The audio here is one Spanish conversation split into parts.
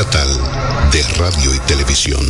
Estatal de Radio y Televisión.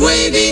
Wavy.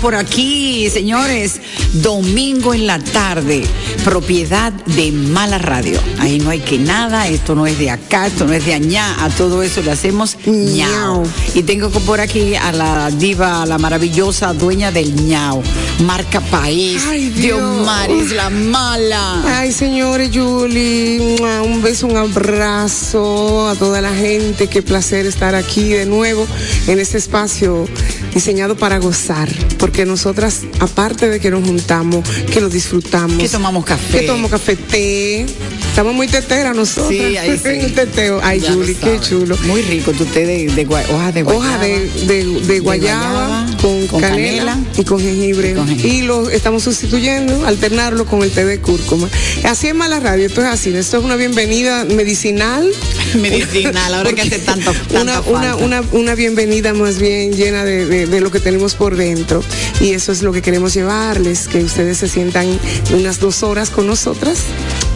Por aquí, señores? Domingo en la tarde, propiedad de Mala Radio. Ahí no hay que nada, esto no es de acá, esto no es de allá, a todo eso le hacemos ñao. Y tengo por aquí a la diva, a la maravillosa dueña del ñao, marca país, Ay, Dios. Diomaris la mala. Ay, señores, Julie, un beso, un abrazo a toda la gente. Qué placer estar aquí de nuevo en este espacio diseñado para gozar. Porque nosotras, aparte de que nos juntamos, que lo disfrutamos. Que tomamos café. Que tomamos café, té. Estamos muy teteras nosotros. Sí, ahí sí. Un teteo. Ay, Ya Julie, qué chulo. Muy rico, tu té de, de gua- hoja de guayaba. Hoja de, de- de guayaba, con, con canela, canela y con jengibre. y con jengibre. Y lo estamos sustituyendo, alternarlo con el té de cúrcuma. Así es mala radio, esto es así. Esto es una bienvenida medicinal. Medicinal, ahora que hace tanto, una, falta. una, una, una bienvenida más bien llena de, de- de lo que tenemos por dentro. Y eso es lo que queremos llevarles, que ustedes se sientan unas dos horas con nosotras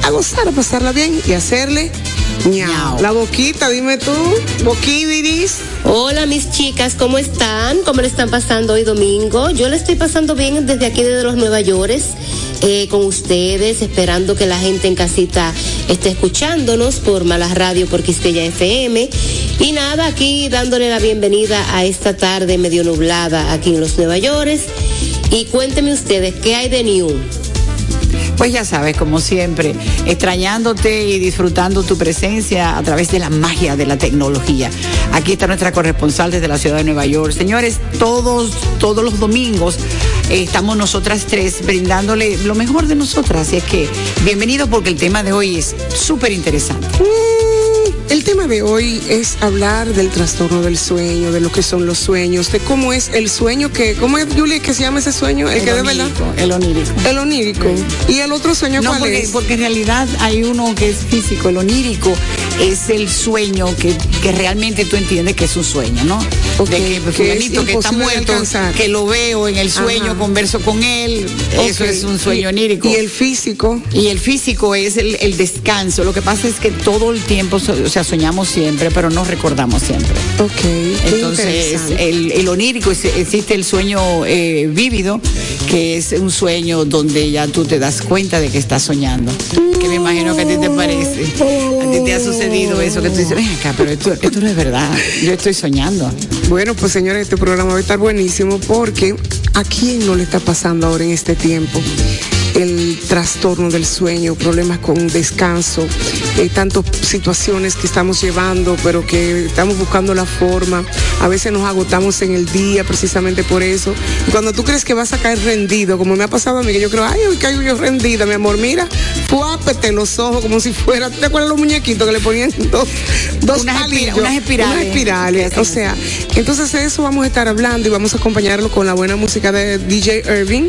a gozar, a pasarla bien y hacerle ñao. La boquita, dime tú, boquidiris. Hola mis chicas, ¿cómo están? ¿Cómo le están pasando hoy domingo? Yo le estoy pasando bien desde aquí, desde los Nueva York, eh, con ustedes, esperando que la gente en casita esté escuchándonos por Malas Radio, por Quisqueya FM. Y nada, aquí dándole la bienvenida a esta tarde medio nublada aquí en los Nueva York. Y cuéntenme ustedes, ¿qué hay de new? Pues ya sabes, como siempre, extrañándote y disfrutando tu presencia a través de la magia de la tecnología. Aquí está nuestra corresponsal desde la ciudad de Nueva York. Señores, todos, todos los domingos eh, estamos nosotras tres brindándole lo mejor de nosotras. Así es que bienvenido porque el tema de hoy es súper interesante. El tema de hoy es hablar del trastorno del sueño, de lo que son los sueños, de cómo es el sueño que, ¿cómo es, Julie, que se llama ese sueño? El, que de verdad. onírico, el onírico. El onírico. ¿Y el otro sueño No, cuál porque, es? porque en realidad hay uno que es físico, el onírico es el sueño que, que realmente tú entiendes que es un sueño, ¿no? Ok, de que, que es fulanito que está muerto, que lo veo en el sueño, Ajá. converso con él, eso es un sueño Y- onírico. Y el físico. Y el físico es el, el descanso. Lo que pasa es que todo el tiempo, o sea, soñamos siempre, pero no recordamos siempre. Ok. Entonces, el, el onírico, existe el sueño eh, vívido, que es un sueño donde ya tú te das cuenta de que estás soñando. Que me imagino que a ti te parece. A ti te ha sucedido eso, que tú dices, ven acá, pero esto, esto no es verdad. Yo estoy soñando. Bueno, pues señores, este programa va a estar buenísimo porque ¿a quién no le está pasando ahora en este tiempo? El trastorno del sueño, problemas con descanso, eh, tantas situaciones que estamos llevando, pero que estamos buscando la forma. A veces nos agotamos en el día precisamente por eso. Y cuando tú crees que vas a caer rendido, como me ha pasado a mí, que yo creo, ay, hoy caigo yo rendida, mi amor, mira, fuápete los ojos como si fuera, ¿te acuerdas los muñequitos que le ponían dos, dos Unas espira- unas espirales. Unas espirales. O sea, entonces de eso vamos a estar hablando y vamos a acompañarlo con la buena música de DJ Irving,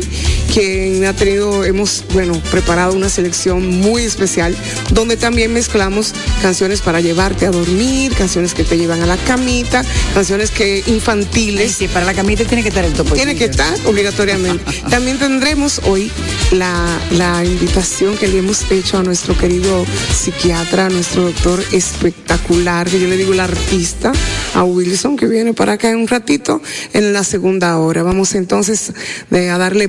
quien ha tenido, hemos, bueno, preparado una selección muy especial, donde también mezclamos canciones para llevarte a dormir, canciones que te llevan a la camita, canciones que infantiles. sí, para la camita tiene que estar el topo. Tiene que estar obligatoriamente. También tendremos hoy la, la invitación que le hemos hecho a nuestro querido psiquiatra, a nuestro doctor espectacular, que yo le digo el artista, a Wilson, que viene para acá en un ratito en la segunda hora. Vamos entonces eh, a darle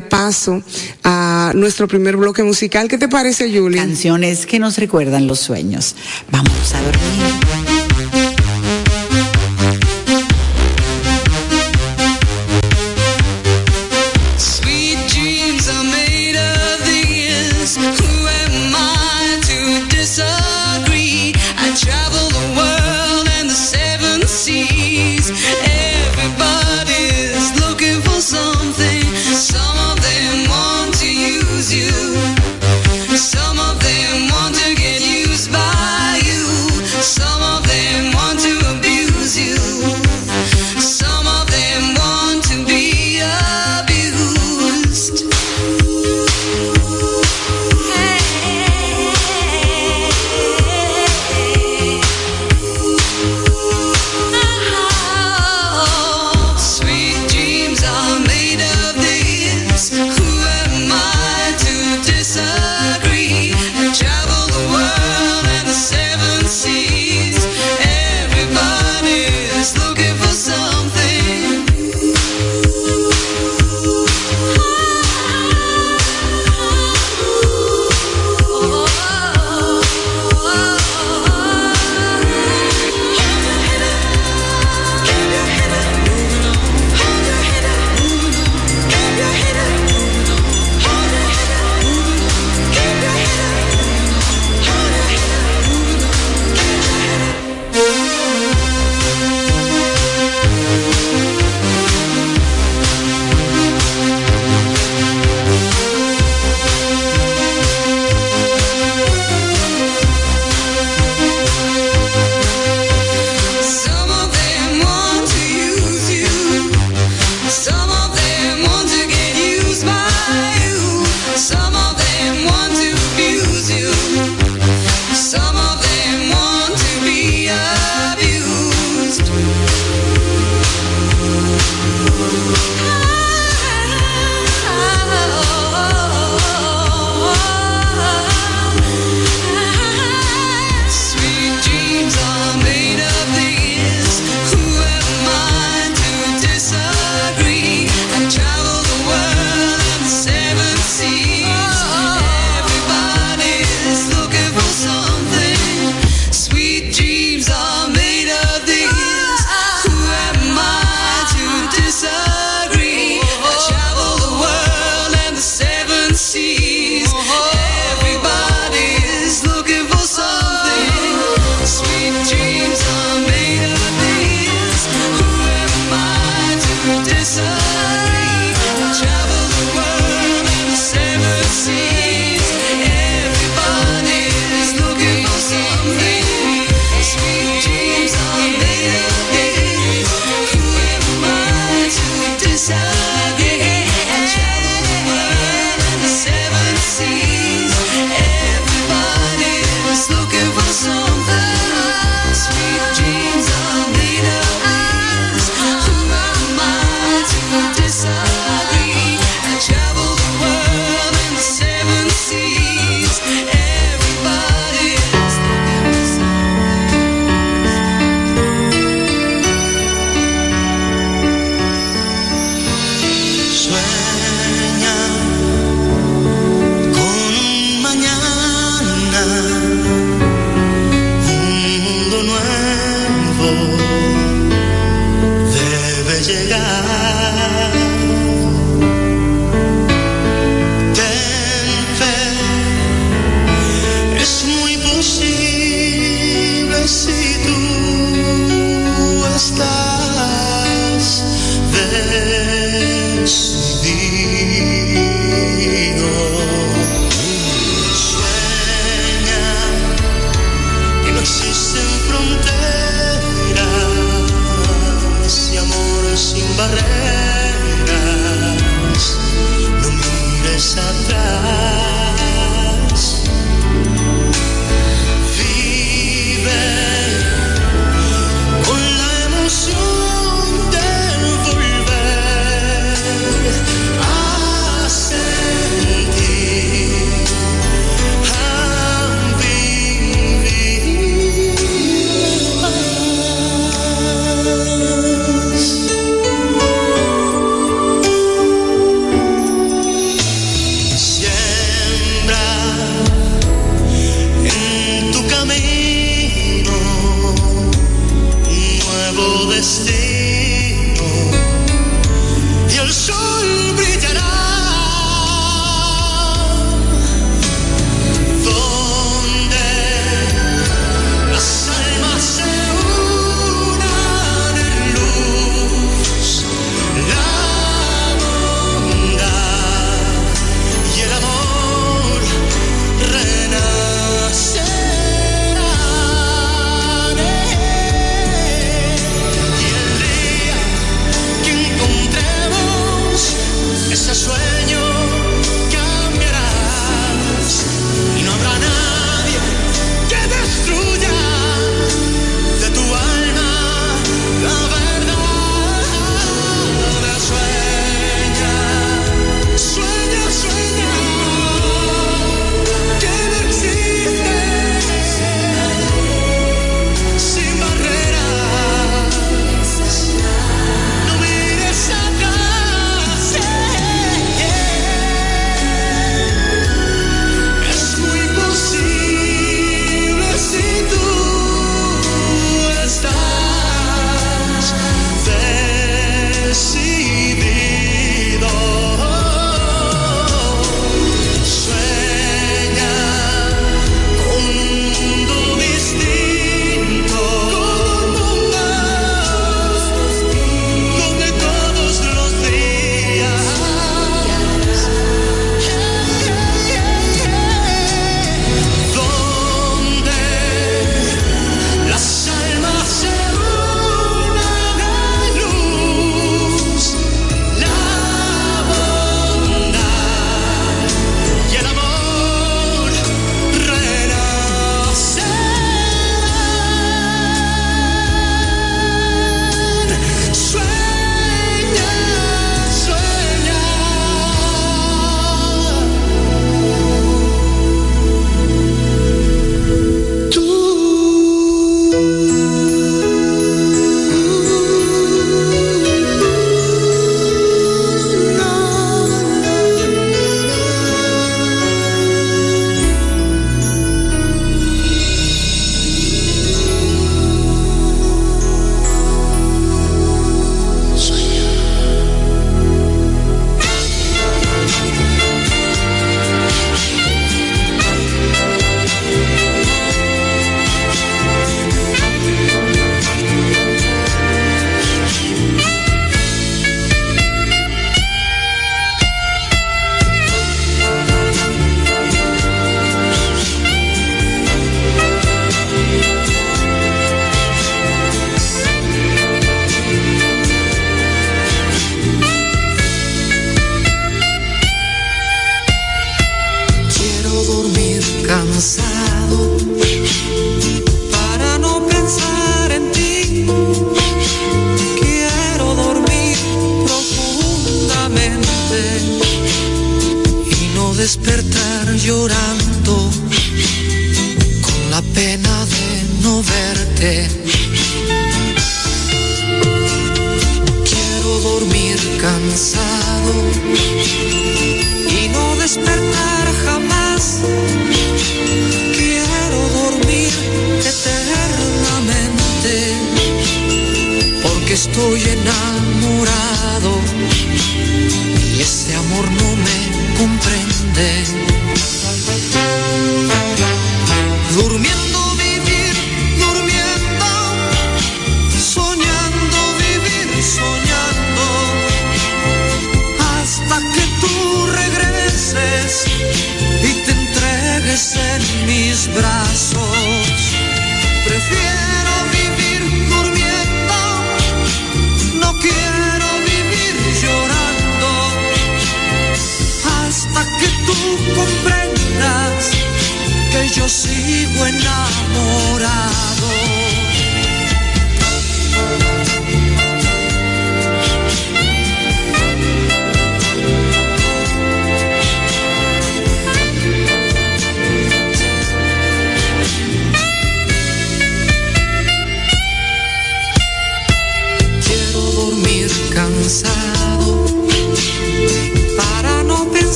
a nuestro primer bloque musical. ¿Qué te parece, Julie? Canciones que nos recuerdan los sueños. Vamos a dormir.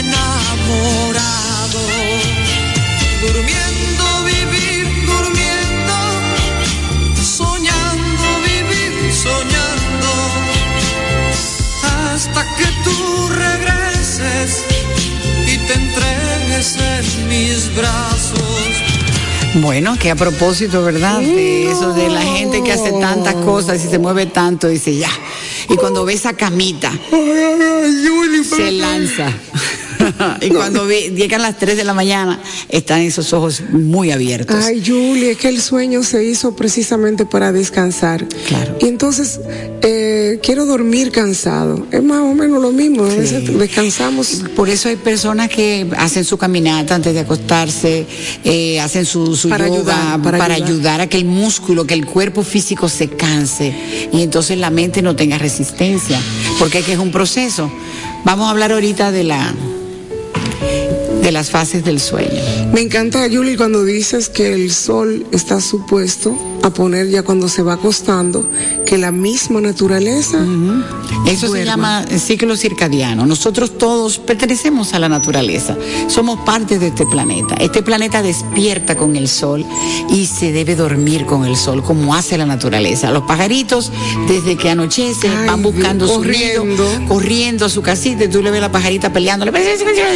Enamorado. Durmiendo, vivir, durmiendo soñando vivir, soñando, hasta que tú regreses y te entregues en mis brazos. Bueno, que a propósito, ¿verdad? De eso de la gente que hace tantas cosas y se mueve tanto, dice ya. Y cuando ve esa camita, se lanza. y cuando llegan las 3 de la mañana, están esos ojos muy abiertos. Ay, Julie, es que el sueño se hizo precisamente para descansar. Claro. Y entonces, eh, quiero dormir cansado. Es más o menos lo mismo. A veces descansamos. Por eso hay personas que hacen su caminata antes de acostarse, eh, hacen su, su Para yoga ayudar, para para, ayudar. ayudar. a que el músculo, que el cuerpo físico se canse y entonces la mente no tenga resistencia, porque es que es un proceso. Vamos a hablar ahorita de la de las fases del sueño. Me encanta, Julie, cuando dices que el sol está supuesto a poner ya cuando se va acostando, que la misma naturaleza. Eso se llama ciclo circadiano. Nosotros todos pertenecemos a la naturaleza. Somos parte de este planeta. Este planeta despierta con el sol y se debe dormir con el sol, como hace la naturaleza. Los pajaritos, desde que anochece, Ay, van buscando Dios, su nido, corriendo. corriendo a su casita y tú le ves la pajarita peleando.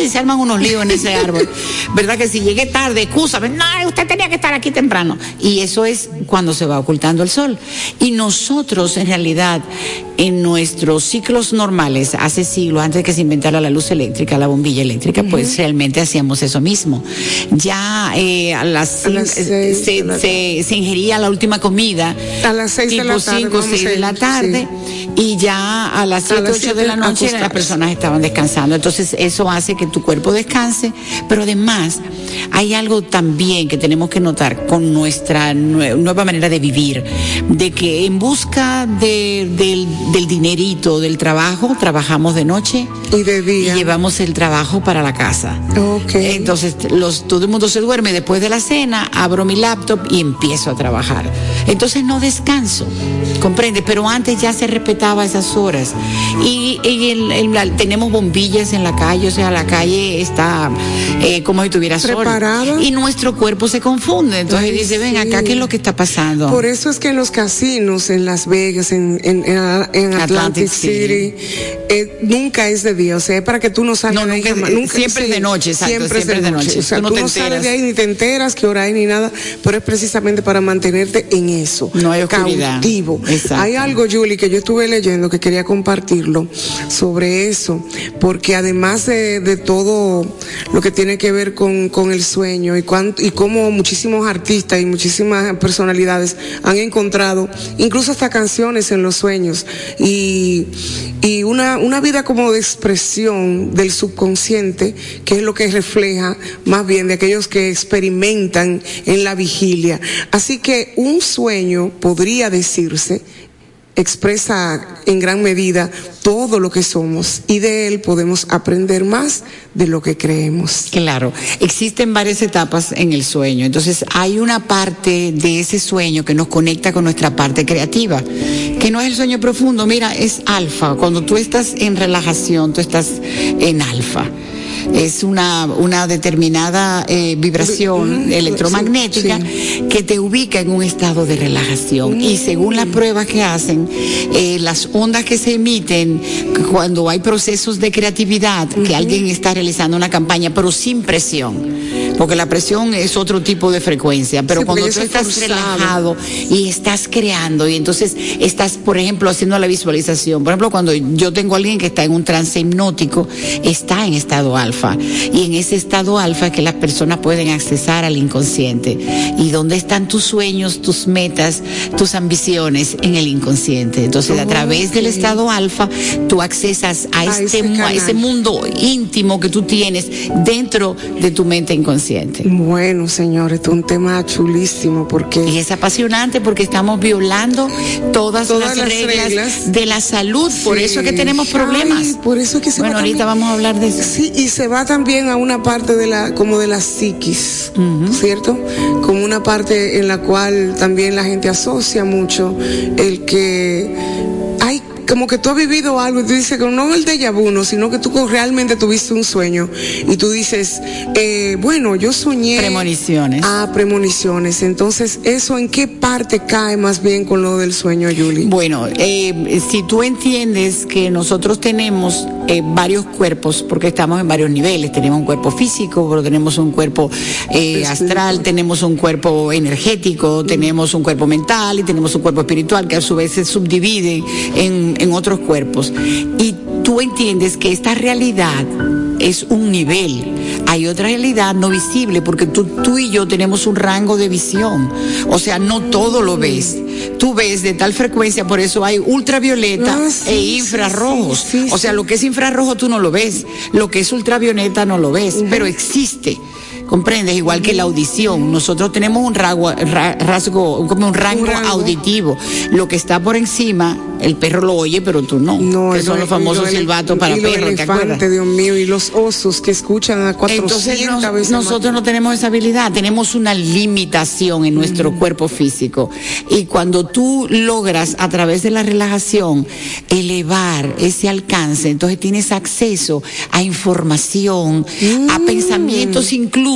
Y se arman unos líos en ese árbol. ¿Verdad que si llegué tarde, excúsame? No, usted tenía que estar aquí temprano. Y eso es cuando se va ocultando el sol. Y nosotros, en realidad, en nuestros ciclos normales, hace siglos, antes de que se inventara la luz eléctrica, la bombilla eléctrica, pues realmente hacíamos eso mismo. Ya eh, a las, A las seis se, de la se- se ingería la última comida. A las seis de tipo la tarde, 5 vamos 6 a de la tarde. Y ya a las 7, las 8 de siete, la noche las personas estaban descansando. Entonces eso hace que tu cuerpo descanse, pero además hay algo también que tenemos que notar con nuestra nue- nueva manera de vivir, de que en busca de- del, del dinerito, del trabajo, trabajamos de noche Y de y día. llevamos el trabajo para la casa. Entonces los, todo el mundo se duerme después de la cena, abro mi laptop y empiezo a trabajar. Entonces no descanso. Comprende, pero antes ya se respetaba esas horas. Y, y el- tenemos bombillas en la calle, o sea, la calle está eh, como si tuviera sol. Y nuestro cuerpo se confunde. Entonces Ay, dice, ven sí. acá, ¿qué es lo que está pasando? Por eso es que en los casinos, en Las Vegas, en, en, en- en Atlantic, Atlantic City, eh, nunca es de día. O sea, es para que tú no salgas No, de nunca de- siempre es de noche, exacto, Siempre, es de noche. O sea, Tú no tú no sales de ahí ni te enteras qué hora hay ni nada, pero es precisamente para mantenerte en eso. No hay oscuridad. Cautivo. Hay algo, Julie, que yo estuve leyendo que quería compartirlo sobre eso, porque además de, todo lo que tiene que ver con, con el sueño y, cuánto, y cómo muchísimos artistas y muchísimas personalidades han encontrado incluso hasta canciones en los sueños y, y una, una vida como de expresión del subconsciente, que es lo que refleja más bien de aquellos que experimentan en la vigilia. Así que un sueño podría decirse expresa en gran medida todo lo que somos y de él podemos aprender más de lo que creemos. Claro, existen varias etapas en el sueño. Entonces, hay una parte de ese sueño que nos conecta con nuestra parte creativa, que no es el sueño profundo. Mira, es alfa. Cuando tú estás en relajación, tú estás en alfa. Es una, una determinada eh, vibración electromagnética sí, que te ubica en un estado de relajación. Y según las pruebas que hacen, eh, las ondas que se emiten cuando hay procesos de creatividad, que alguien está realizando una campaña, pero sin presión. Porque la presión es otro tipo de frecuencia, pero Sí, cuando tú es estás forzado. relajado y estás creando y entonces estás, por ejemplo, haciendo la visualización. Por ejemplo, cuando yo tengo a alguien que está en un trance hipnótico, está en estado alfa. Y en ese estado alfa es que las personas pueden accesar al inconsciente. ¿Y dónde están tus sueños, tus metas, tus ambiciones? En el inconsciente. Entonces, a través del estado alfa, tú accesas a, A este, a ese mundo íntimo que tú tienes dentro de tu mente inconsciente. Bueno, señores, esto es un tema chulísimo Y porque es apasionante porque estamos violando todas, Todas las, las reglas, reglas. de la salud. Por eso es que tenemos problemas. Ay, por eso es que se bueno, va ahorita también- vamos a hablar de eso. Sí, y se va también a una parte de la, como de la psiquis, ¿cierto? Como una parte en la cual también la gente asocia mucho el que como que tú has vivido algo y tú dices que no el déjà vu, no, sino que tú realmente tuviste un sueño y tú dices, eh, bueno, yo soñé. Premoniciones. Ah, premoniciones. Entonces, ¿eso en qué parte cae más bien con lo del sueño, Julie? Bueno, eh, si tú entiendes que nosotros tenemos eh, varios cuerpos, porque estamos en varios niveles, tenemos un cuerpo físico, pero tenemos un cuerpo eh, astral, tenemos un cuerpo energético, tenemos un cuerpo mental y tenemos un cuerpo espiritual que a su vez se subdivide en, en otros cuerpos. Y tú entiendes que esta realidad es un nivel. Hay otra realidad no visible porque tú, tú y yo tenemos un rango de visión. O sea, no todo lo ves. Tú ves de tal frecuencia, por eso hay ultravioleta Ah, sí, e infrarrojos. sí, sí, o sea, lo que es infrarrojo tú no lo ves. Lo que es ultravioleta no lo ves, pero existe. ¿Comprendes? Igual que la audición. Nosotros tenemos un rasgo, ra- rasgo como un rango, Un rango. auditivo. Lo que está por encima, el perro lo oye, pero tú no. que y son lo- los famosos lo- silbatos para perros, ¿te acuerdas? elefantes, Dios mío, y los osos que escuchan a 400 Entonces nos- veces nosotros más. no tenemos esa habilidad, tenemos una limitación en nuestro cuerpo físico. Y cuando tú logras a través de la relajación elevar ese alcance, entonces tienes acceso a información, a pensamientos incluso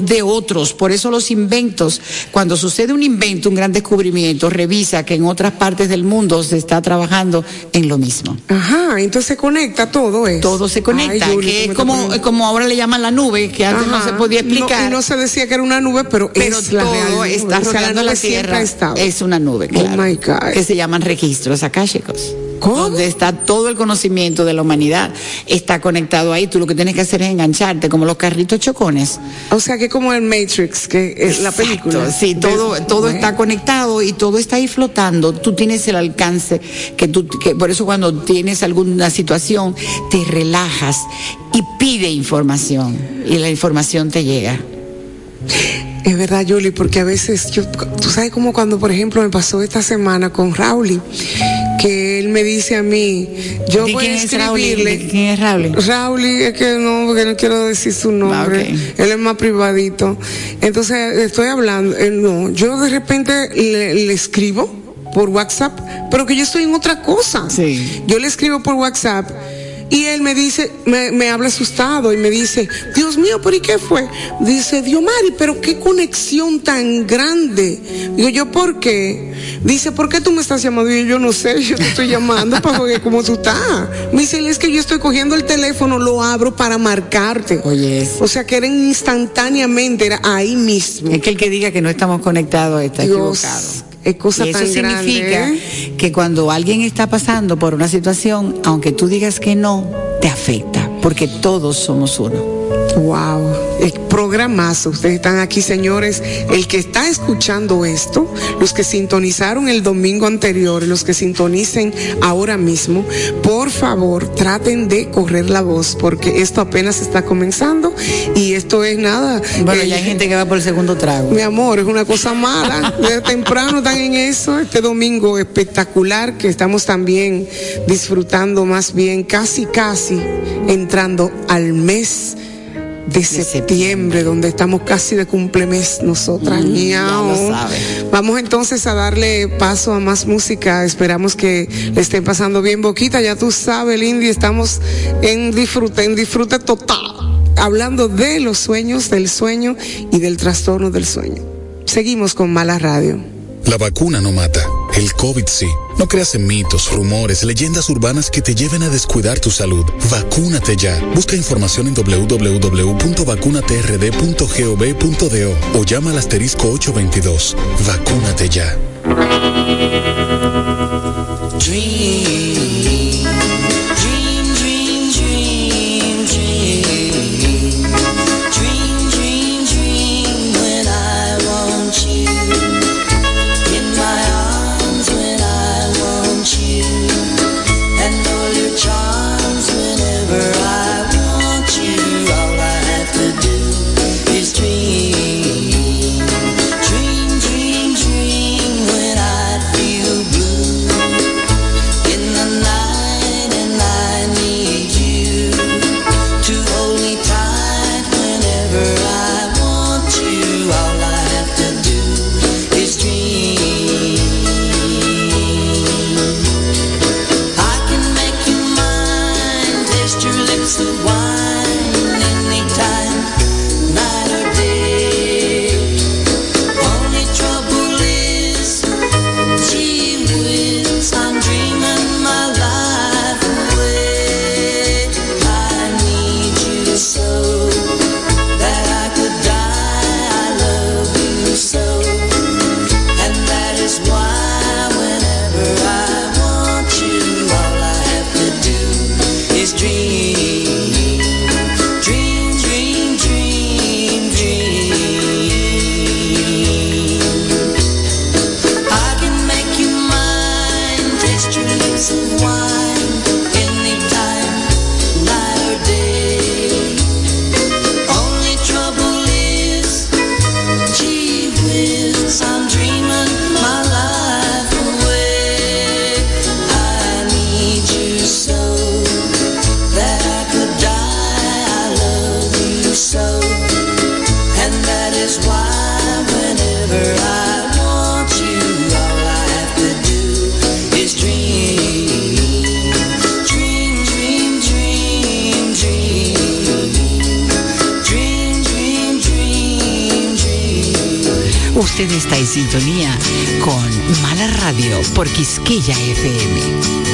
de otros. Por eso los inventos, cuando sucede un invento, un gran descubrimiento, revisa que en otras partes del mundo se está trabajando en lo mismo. Ajá, entonces se conecta todo eso. Todo se conecta, Ay, que es como, poniendo- como ahora le llaman la nube, que antes no se podía explicar. No, y no se decía que era una nube, pero, pero es la todo está O sea, la, nube siempre tierra. Es una nube, Oh claro. my God. Que se llaman registros akáshicos. ¿Cómo? Donde está todo el conocimiento de la humanidad. Está conectado ahí. Tú lo que tienes que hacer es engancharte, como los carritos chocones. O sea, que como el Matrix, que es la película. Sí, todo, De- todo está conectado y todo está ahí flotando. Tú tienes el alcance que tú, que por eso cuando tienes alguna situación te relajas y pide información y la información te llega. Es verdad, Julie, porque a veces yo, tú sabes como cuando, por ejemplo, me pasó esta semana con Rauli, que él me dice a mí, yo ¿De voy quién a es escribirle. ¿De quién es Raúl? Rauli, es que no, porque no quiero decir su nombre. Ah, ok. Él es más privadito. Entonces, estoy hablando, eh, no, yo de repente le, le escribo por WhatsApp, pero que yo estoy en otra cosa. Sí. Yo le escribo por WhatsApp y él me dice, me, me habla asustado y me dice, Dios mío, ¿pero y qué fue? Dice, Dios Mari, pero qué conexión tan grande. Digo yo, ¿por qué? Dice, ¿por qué tú me estás llamando? Y yo, yo no sé, yo te estoy llamando para ver cómo tú estás. Me dice, es que yo estoy cogiendo el teléfono, lo abro para marcarte. Oye. O sea que era instantáneamente, era ahí mismo. Es que el que diga que no estamos conectados está Dios, equivocado. Es cosa y eso tan significa grande, que cuando alguien está pasando por una situación, aunque tú digas que no, te afecta, porque todos somos uno. Wow, programazo. Ustedes están aquí, señores. El que está escuchando esto, los que sintonizaron el domingo anterior, los que sintonicen ahora mismo, por favor, traten de correr la voz, porque esto apenas está comenzando y esto es nada. Bueno, Eh, ya hay gente que va por el segundo trago. mi amor, es una cosa mala. Desde temprano están en eso. Este domingo espectacular que estamos también disfrutando más bien, casi, casi entrando al mes de, septiembre, donde estamos casi de cumplemes nosotras. Mm, ya Miau. lo sabe. Vamos entonces a darle paso a más música. Esperamos que le estén pasando bien boquita. Ya tú sabes, Lindy, estamos en disfrute, en disfrute total. Hablando de los sueños, del sueño y del trastorno del sueño. Seguimos con Mala Radio. La vacuna no mata, el COVID sí. No creas en mitos, rumores, leyendas urbanas que te lleven a descuidar tu salud. Vacúnate ya. Busca información en www.vacunatrd.gov.do o llama al asterisco 822. Vacúnate ya. Usted está en sintonía con Mala Radio por Quisqueya FM.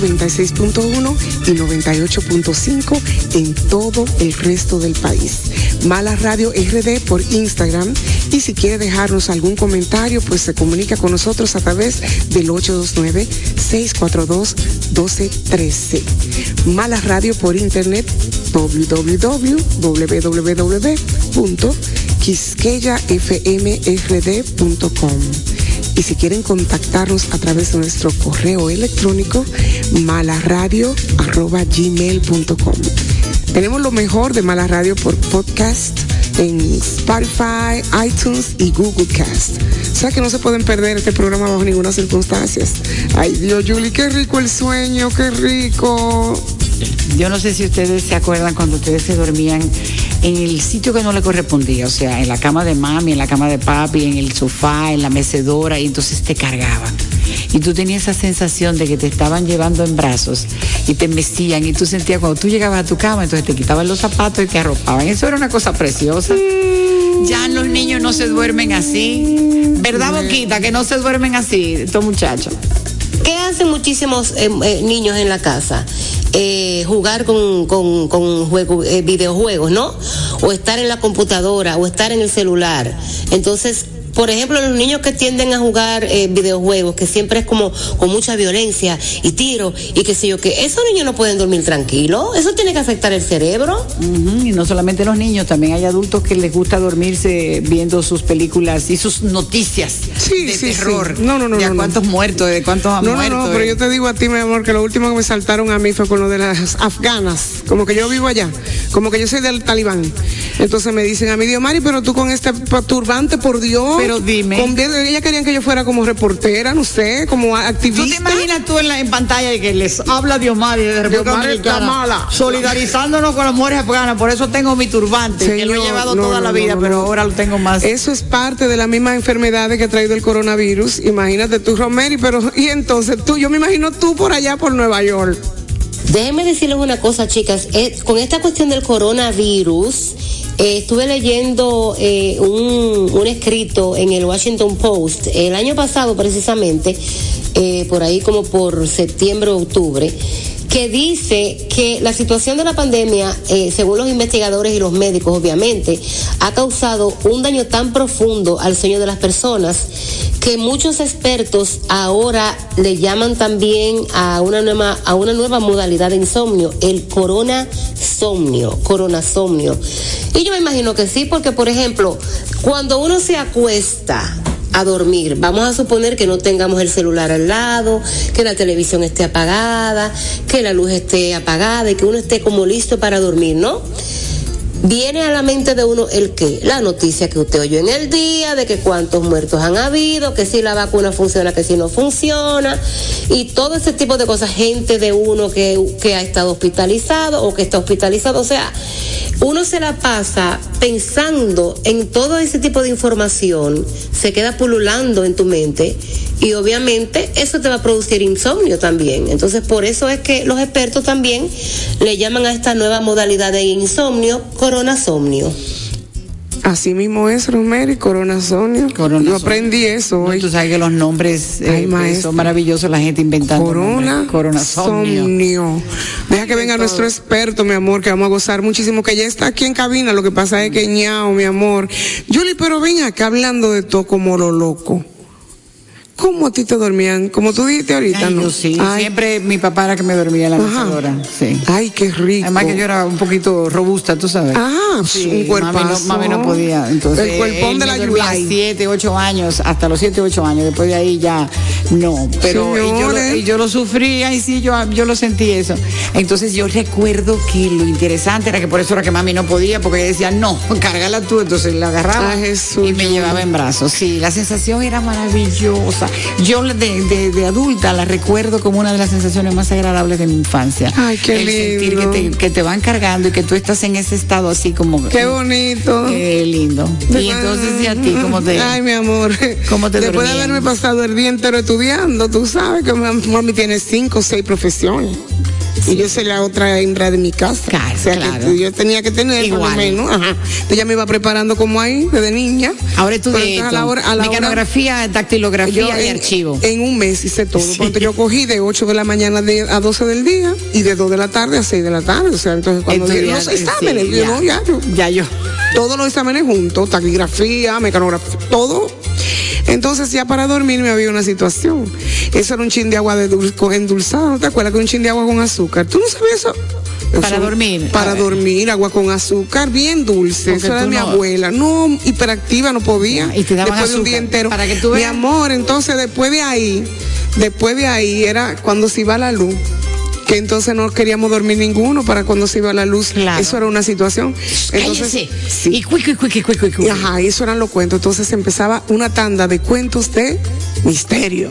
96.1 y 98.5 en todo el resto del país. Mala Radio RD por Instagram y si quiere dejarnos algún comentario, pues se comunica con nosotros a través del 829-642-1213. Mala Radio por internet www.quisqueyafmrd.com y si quieren contactarnos a través de nuestro correo electrónico malaradio.gmail.com Tenemos lo mejor de Mala Radio por podcast en Spotify, iTunes y Google Cast. O sea que no se pueden perder este programa bajo ninguna circunstancia. Ay Dios, Julie, qué rico el sueño, qué rico. Yo no sé si ustedes se acuerdan cuando ustedes se dormían en el sitio que no le correspondía, o sea, en la cama de mami, en la cama de papi, en el sofá, en la mecedora, y entonces te cargaban. Y tú tenías esa sensación de que te estaban llevando en brazos y te mecían y tú sentías cuando tú llegabas a tu cama, entonces te quitaban los zapatos y te arropaban. Eso era una cosa preciosa. Ya los niños no se duermen así. ¿Verdad, Boquita? Que no se duermen así, estos muchachos. ¿Qué hacen muchísimos eh, eh, niños en la casa? Eh, jugar con, con, con eh, videojuegos, ¿no? O estar en la computadora, o estar en el celular. Entonces, por ejemplo, los niños que tienden a jugar eh, videojuegos, que siempre es como con mucha violencia y tiro y qué sé yo, que esos niños no pueden dormir tranquilos, eso tiene que afectar el cerebro. Ujú, Y no solamente los niños, también hay adultos que les gusta dormirse viendo sus películas y sus noticias Sí, de sí, sí. terror. No, no, no, De a no, no. cuántos muertos, de cuántos han No, no, muerto. no, pero eh. yo te digo a ti, mi amor, que lo último que me saltaron a mí fue con lo de las afganas. Como que yo vivo allá, como que yo soy del talibán. Entonces me dicen a mí, Dios Mari, pero tú con este turbante, por Dios. Pero dime. Con- ellas querían que yo fuera como reportera, no sé, como ¿Tú te activista. imaginas tú en, la, en pantalla y que les habla Dios Mari de República está mala. solidarizándonos con las mujeres afganas? Por eso tengo mi turbante, que lo he llevado no, toda no, la vida, no, pero ahora lo tengo más. Eso es parte de las mismas enfermedades que ha traído el coronavirus. Imagínate tú, Romeri, pero y entonces tú, yo me imagino tú por allá por Nueva York. Déjenme decirles una cosa, chicas. Eh, con esta cuestión del coronavirus, eh, estuve leyendo eh, un, un escrito en el Washington Post el año pasado, precisamente, por ahí como por septiembre o octubre, que dice que la situación de la pandemia, eh, según los investigadores y los médicos, obviamente, ha causado un daño tan profundo al sueño de las personas que muchos expertos ahora le llaman también a una nueva, a una nueva modalidad de insomnio, el coronasomnio, coronasomnio. Y yo me imagino que sí, porque por ejemplo, cuando uno se acuesta a dormir, vamos a suponer que no tengamos el celular al lado, que la televisión esté apagada, que la luz esté apagada y que uno esté como listo para dormir, ¿no? Viene a la mente de uno el qué, la noticia que usted oyó en el día, de que cuántos muertos han habido, que si la vacuna funciona, que si no funciona, y todo ese tipo de cosas, gente de uno que, que ha estado hospitalizado o que está hospitalizado, o sea, uno se la pasa pensando en todo ese tipo de información, se queda pululando en tu mente y obviamente eso te va a producir insomnio también. Entonces por eso es que los expertos también le llaman a esta nueva modalidad de insomnio coronasomnio. Así mismo es, Romeri, coronasomnio. Coronasomnio. Yo aprendí eso No, hoy. tú sabes que los nombres eh, Ay, son maravillosos, la gente inventando. Corona. Coronasomnio. somnio. Deja que venga todo. nuestro experto, mi amor, que vamos a gozar muchísimo, que ya está aquí en cabina. Lo que pasa es que ñao, mi amor. Julie, pero ven acá hablando de todo como lo loco. ¿Cómo a ti te dormían? Como tú dijiste ahorita, Ay, ¿no? yo sí, Ay, siempre mi papá era que me dormía en la mecedora. Sí. Ay, qué rico. Además que yo era un poquito robusta, tú sabes. Ah, Sí, un cuerpazo. Mami no, mami no podía. Entonces, El cuerpón de la Yulai. siete, ocho años, hasta los siete, ocho años. Después de ahí ya no. Pero y yo, lo, y yo lo sufría y sí, yo, yo lo sentí eso. Entonces yo recuerdo que lo interesante era que por eso era que mami no podía, porque ella decía, no, cárgala tú. Entonces la agarraba Ay, Jesús, y me llevaba en brazos. Sí, la sensación era maravillosa. Yo de, de- de adulta la recuerdo como una de las sensaciones más agradables de mi infancia. Ay, qué El sentir que lindo. te, que te van cargando y que tú estás en ese estado así como... Qué bonito. Qué lindo. Y entonces, ¿y a ti cómo te...? Ay, mi amor. ¿Cómo te Después de haberme pasado el día entero estudiando, tú sabes que mi mami tiene cinco o seis profesiones. Y yo soy la otra hembra de mi casa. Sea Claro. que yo tenía que tener por lo Igual. menos. Ajá. Entonces ya me iba preparando como ahí, desde niña. Ahora entonces a la hora- a la hora- mecanografía, dactilografía y en, archivo. En un mes hice todo. Porque yo cogí de 8 de la mañana de- a 12 del día y de 2 de la tarde a 6 de la tarde. O sea, entonces cuando los exámenes, sí, yo, ya. no, ya, yo- Ya yo. todos los exámenes juntos, taquigrafía, mecanografía, todo. Entonces ya para dormir me había una situación. Eso era un chin de agua de dul- con endulzada, ¿no te acuerdas? Que un chin de agua con azúcar. ¿Tú no sabías eso? Para Eso- dormir. Para dormir, agua con azúcar, bien dulce. Porque Eso era de mi no- abuela. No, hiperactiva, no podía. Y te daban después de un día entero. para que tú Mi amor, entonces después de ahí, después de ahí era cuando se iba la luz. Que entonces no queríamos dormir ninguno para cuando se iba la luz. Claro. Eso era una situación. Entonces, Cállese. sí. Y cuico, cuico. Y Ajá, eso eran los cuentos. Entonces empezaba una tanda de cuentos de misterio.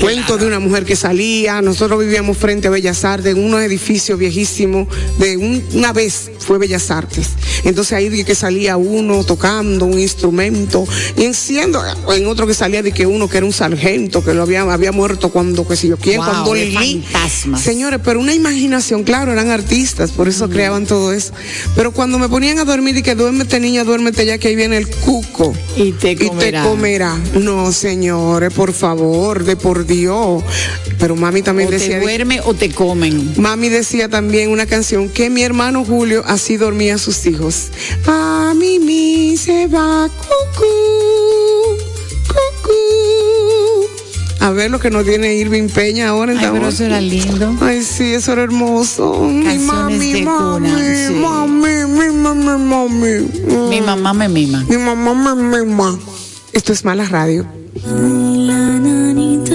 Cuentos de una mujer que salía. Nosotros vivíamos frente a Bellas Artes, en unos edificios viejísimos. De un- una vez fue Bellas Artes. Entonces ahí de que salía uno tocando un instrumento. Y enciendo, en otro que salía de que uno que era un sargento, que lo había, había muerto cuando, que sé yo quién, Wow, cuando Lili. Señores, pero una imaginación, claro, eran artistas, por eso creaban todo eso. Pero cuando me ponían a dormir y que duérmete niña, duérmete ya que ahí viene el cuco. Y te Y te comerá. comerá. No, señores, por favor, de por Dios. Pero mami también O te decía. duerme o te comen. Mami decía también una canción que mi hermano Julio así dormía a sus hijos. A mimi se va cucú, cucú. A ver lo que nos tiene Irving Peña ahora en Ay, pero eso era lindo. Ay, sí, eso era hermoso. Mi Canciones mami, de mami, cuna, sí. mami, mi mami, mami. Mi mamá me mima. Mi mamá me mima. Esto es mala radio.「ひたいら何と」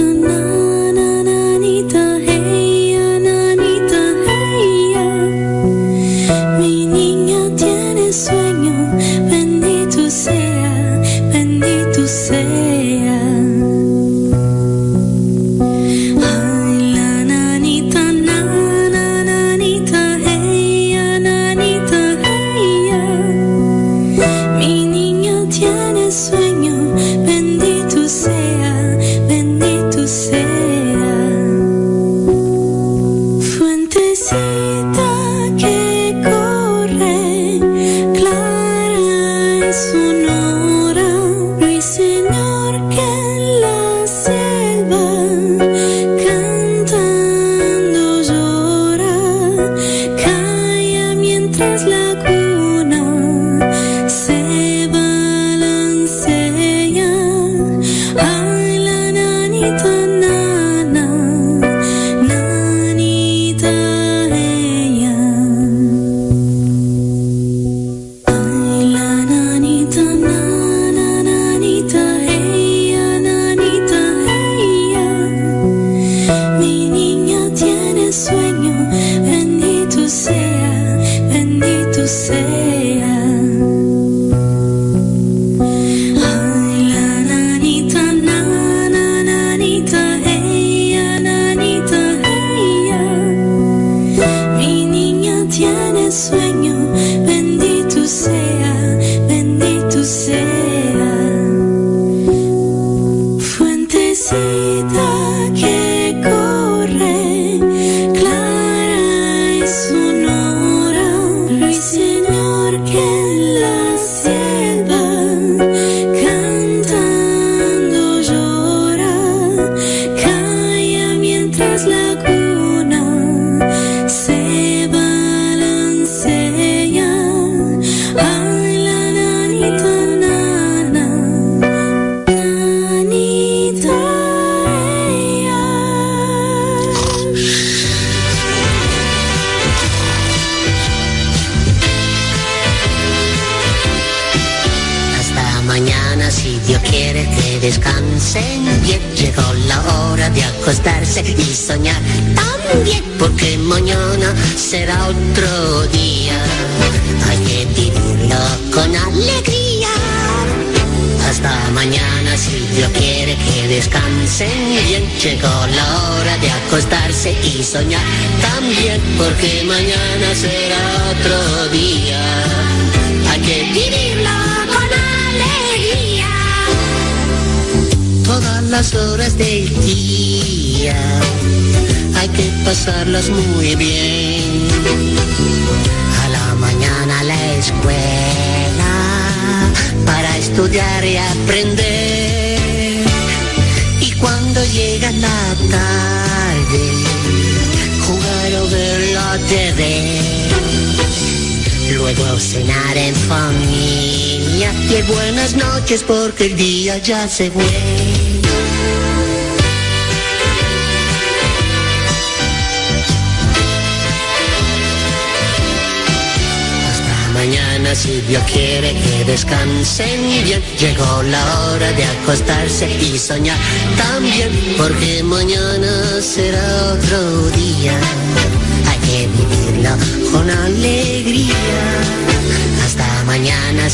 fue. Hasta mañana si Dios quiere que descansen bien. Llegó la hora de acostarse y soñar también, porque mañana será otro día.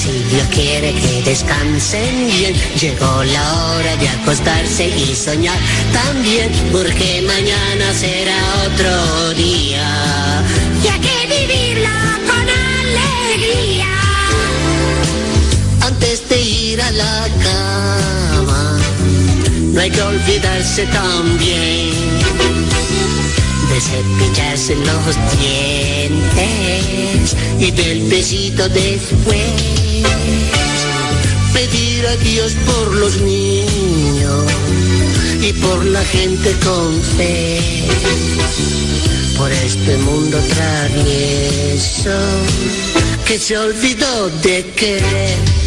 Si Dios quiere que descansen bien. Llegó la hora de acostarse y soñar también, porque mañana será otro día. Y hay que vivirlo con alegría. Antes de ir a la cama, no hay que olvidarse también de cepillarse los dientes y del besito después. Pedir a Dios por los niños y por la gente con fe. Por este mundo travieso que se olvidó de querer.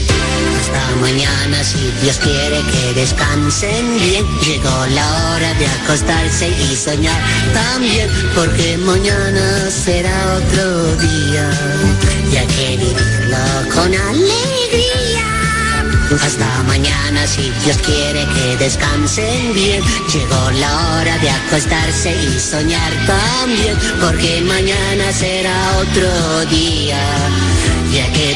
Hasta mañana si Dios quiere que descansen bien. Llegó la hora de acostarse y soñar también, porque mañana será otro día. Y hay que vivirlo con alegría. Hasta mañana si Dios quiere que descansen bien. Llegó la hora de acostarse y soñar también, porque mañana será otro día. Y que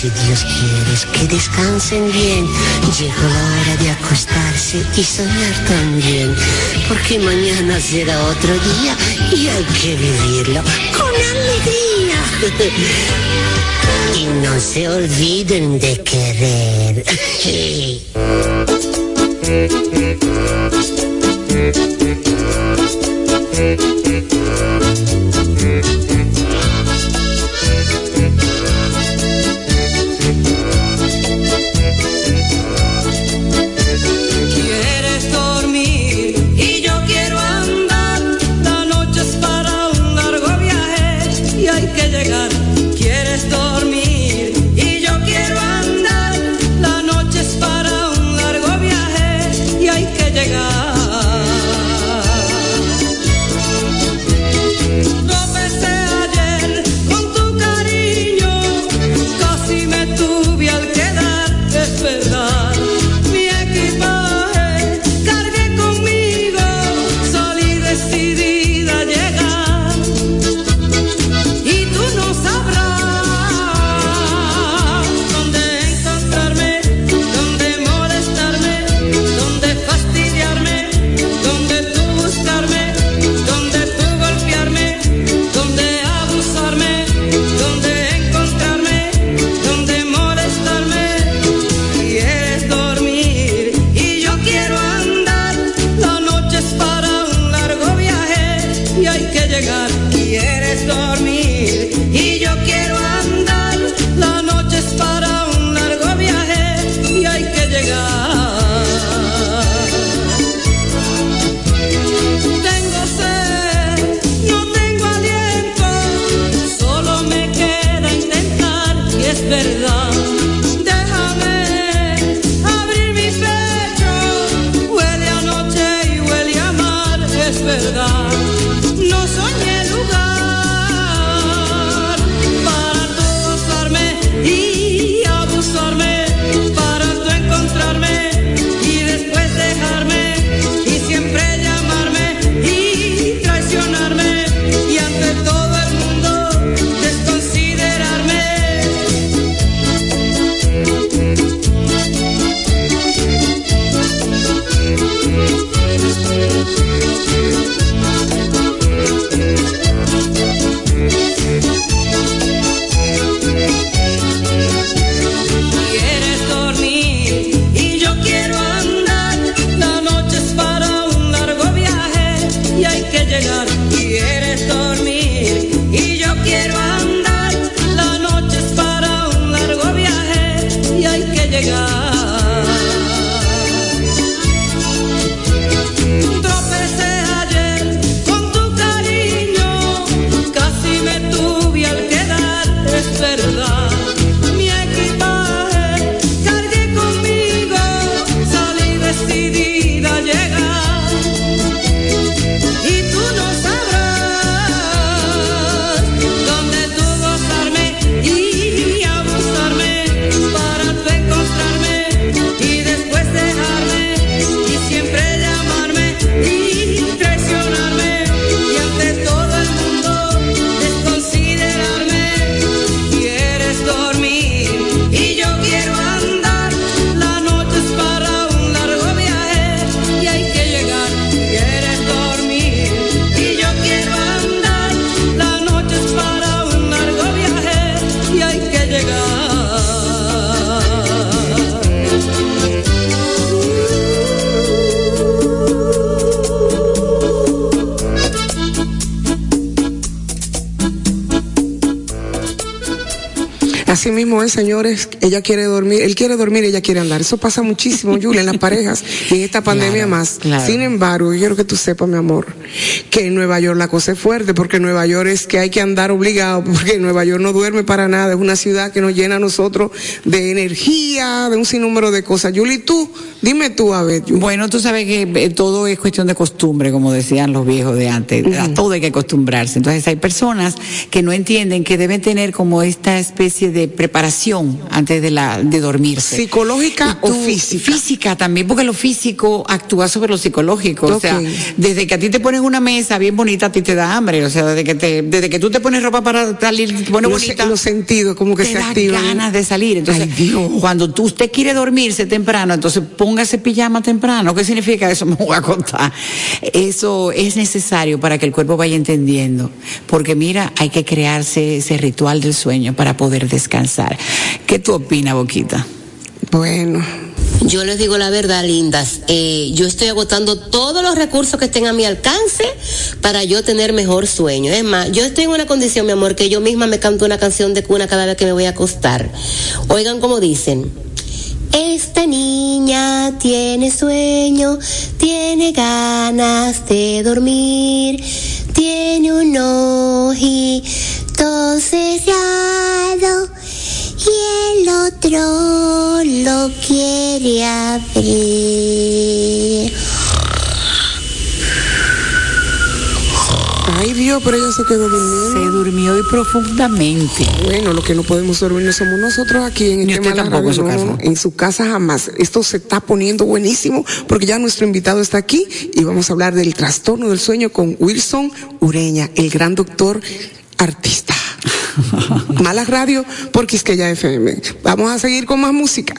Si Dios quiere que descansen bien. Llegó la hora de acostarse y soñar también, porque mañana será otro día y hay que vivirlo con alegría. y no se olviden de querer. Así mismo es, señores, ella quiere dormir, él quiere dormir, ella quiere andar. Eso pasa muchísimo, Julia, en las parejas y en esta pandemia Claro, más. claro. Sin embargo, yo quiero que tú sepas, mi amor, que en Nueva York la cosa es fuerte, porque en Nueva York es que hay que andar obligado, porque en Nueva York no duerme para nada, es una ciudad que nos llena a nosotros de energía, de un sinnúmero de cosas. Julie, tú, dime tú, a ver. Bueno, tú sabes que eh, todo es cuestión de costumbre, como decían los viejos de antes. A todo hay que acostumbrarse. Entonces hay personas que no entienden que deben tener como esta especie de preparación antes de la de dormirse. ¿Psicológica o física? Física también, porque lo físico actúa sobre lo psicológico. O sea, desde que a ti te ponen una mesa bien bonita, a ti te da hambre. O sea, desde que te, desde que tú te pones ropa para salir, te pones los, bonita los sentidos como que te se da activan. ganas de salir. Entonces, Ay, Dios. cuando tú usted quiere dormirse temprano, entonces póngase pijama temprano. ¿Qué significa eso? Me voy a contar. Eso es necesario para que el cuerpo vaya entendiendo. Porque mira, hay que crearse ese ritual del sueño para poder descansar. ¿Qué tú opinas, Boquita? Bueno, Yo les digo la verdad, lindas. Eh, yo estoy agotando todos los recursos que estén a mi alcance para yo tener mejor sueño. Es más, yo estoy en una condición, mi amor, que yo misma me canto una canción de cuna cada vez que me voy a acostar. Oigan cómo dicen. Esta niña tiene sueño, tiene ganas de dormir, tiene un ojito cerrado y el otro lo quiere abrir. Ay Dios, pero ella se quedó durmiendo. Se durmió hoy profundamente. Bueno, lo que no podemos dormir no somos nosotros aquí en Ni este usted tampoco en su casa. no, en su casa jamás. Esto se está poniendo buenísimo porque ya nuestro invitado está aquí y vamos a hablar del trastorno del sueño con Wilson Ureña, el gran doctor artista. Mala Radio por Quisqueya FM. Vamos a seguir con más música.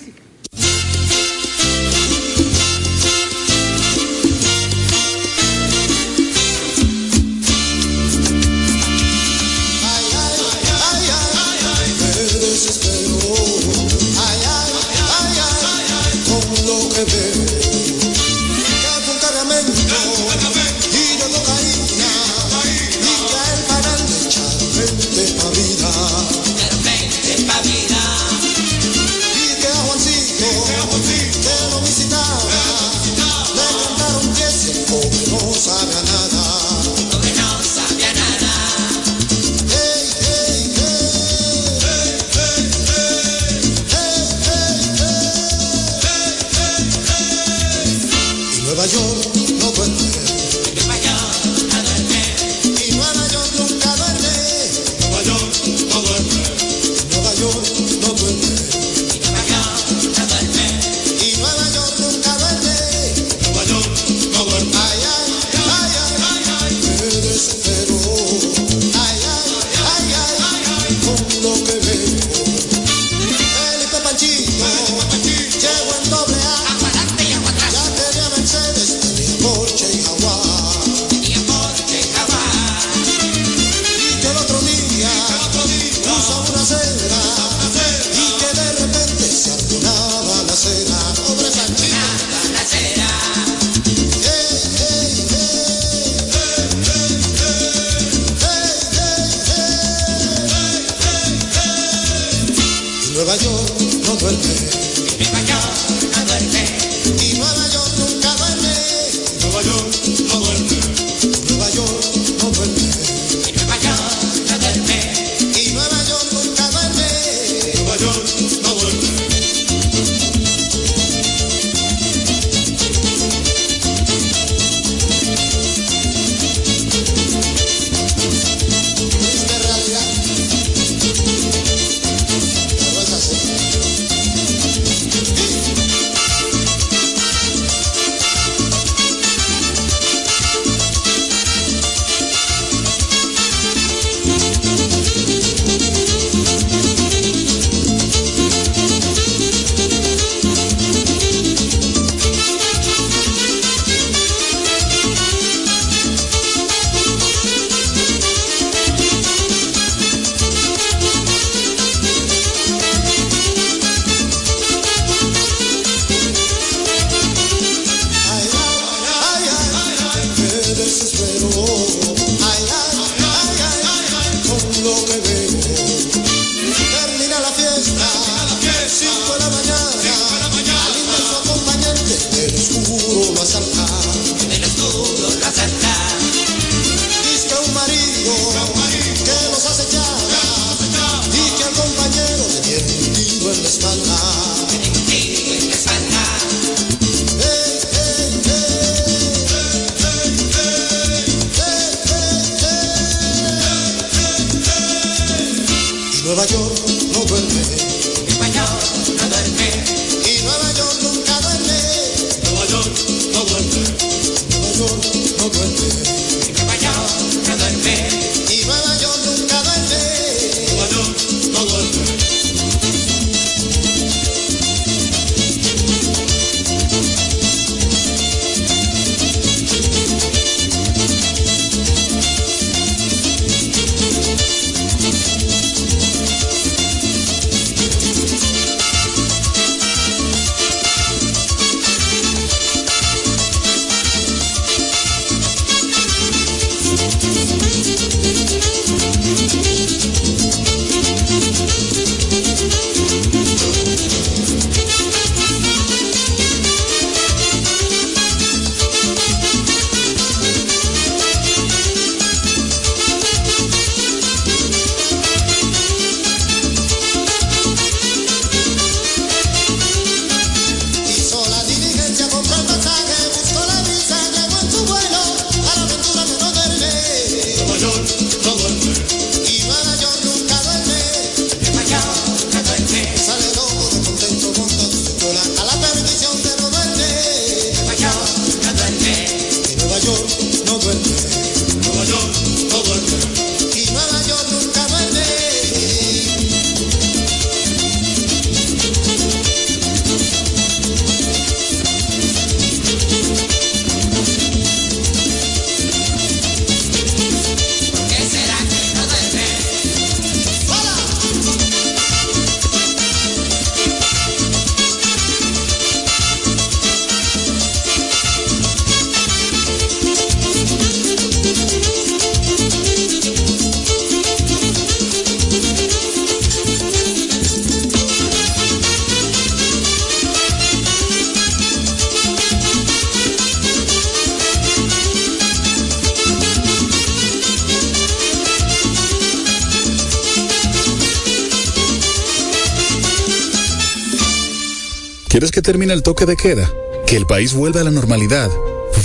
¿Quieres que termine el toque de queda? ¿Que el país vuelva a la normalidad?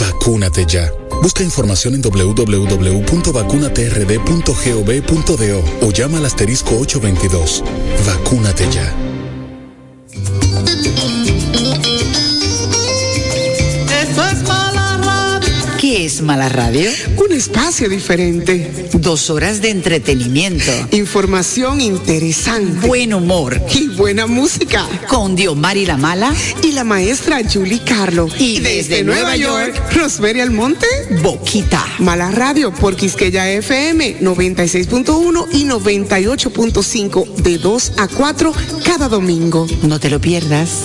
Vacúnate ya. Busca información en www.vacunatrd.gov.do o llama al asterisco 822. Vacúnate ya. ¿Qué es Mala Radio? Un espacio diferente. Dos horas de entretenimiento, Información interesante. buen humor, y buena música. con Diomari la Mala, Y la maestra Julie Carlo. Y desde Nueva York, Rosemary Almonte. Boquita. Mala Radio por Quisqueya FM 96.1 y 98.5 de 2 a 4 cada domingo. No te lo pierdas.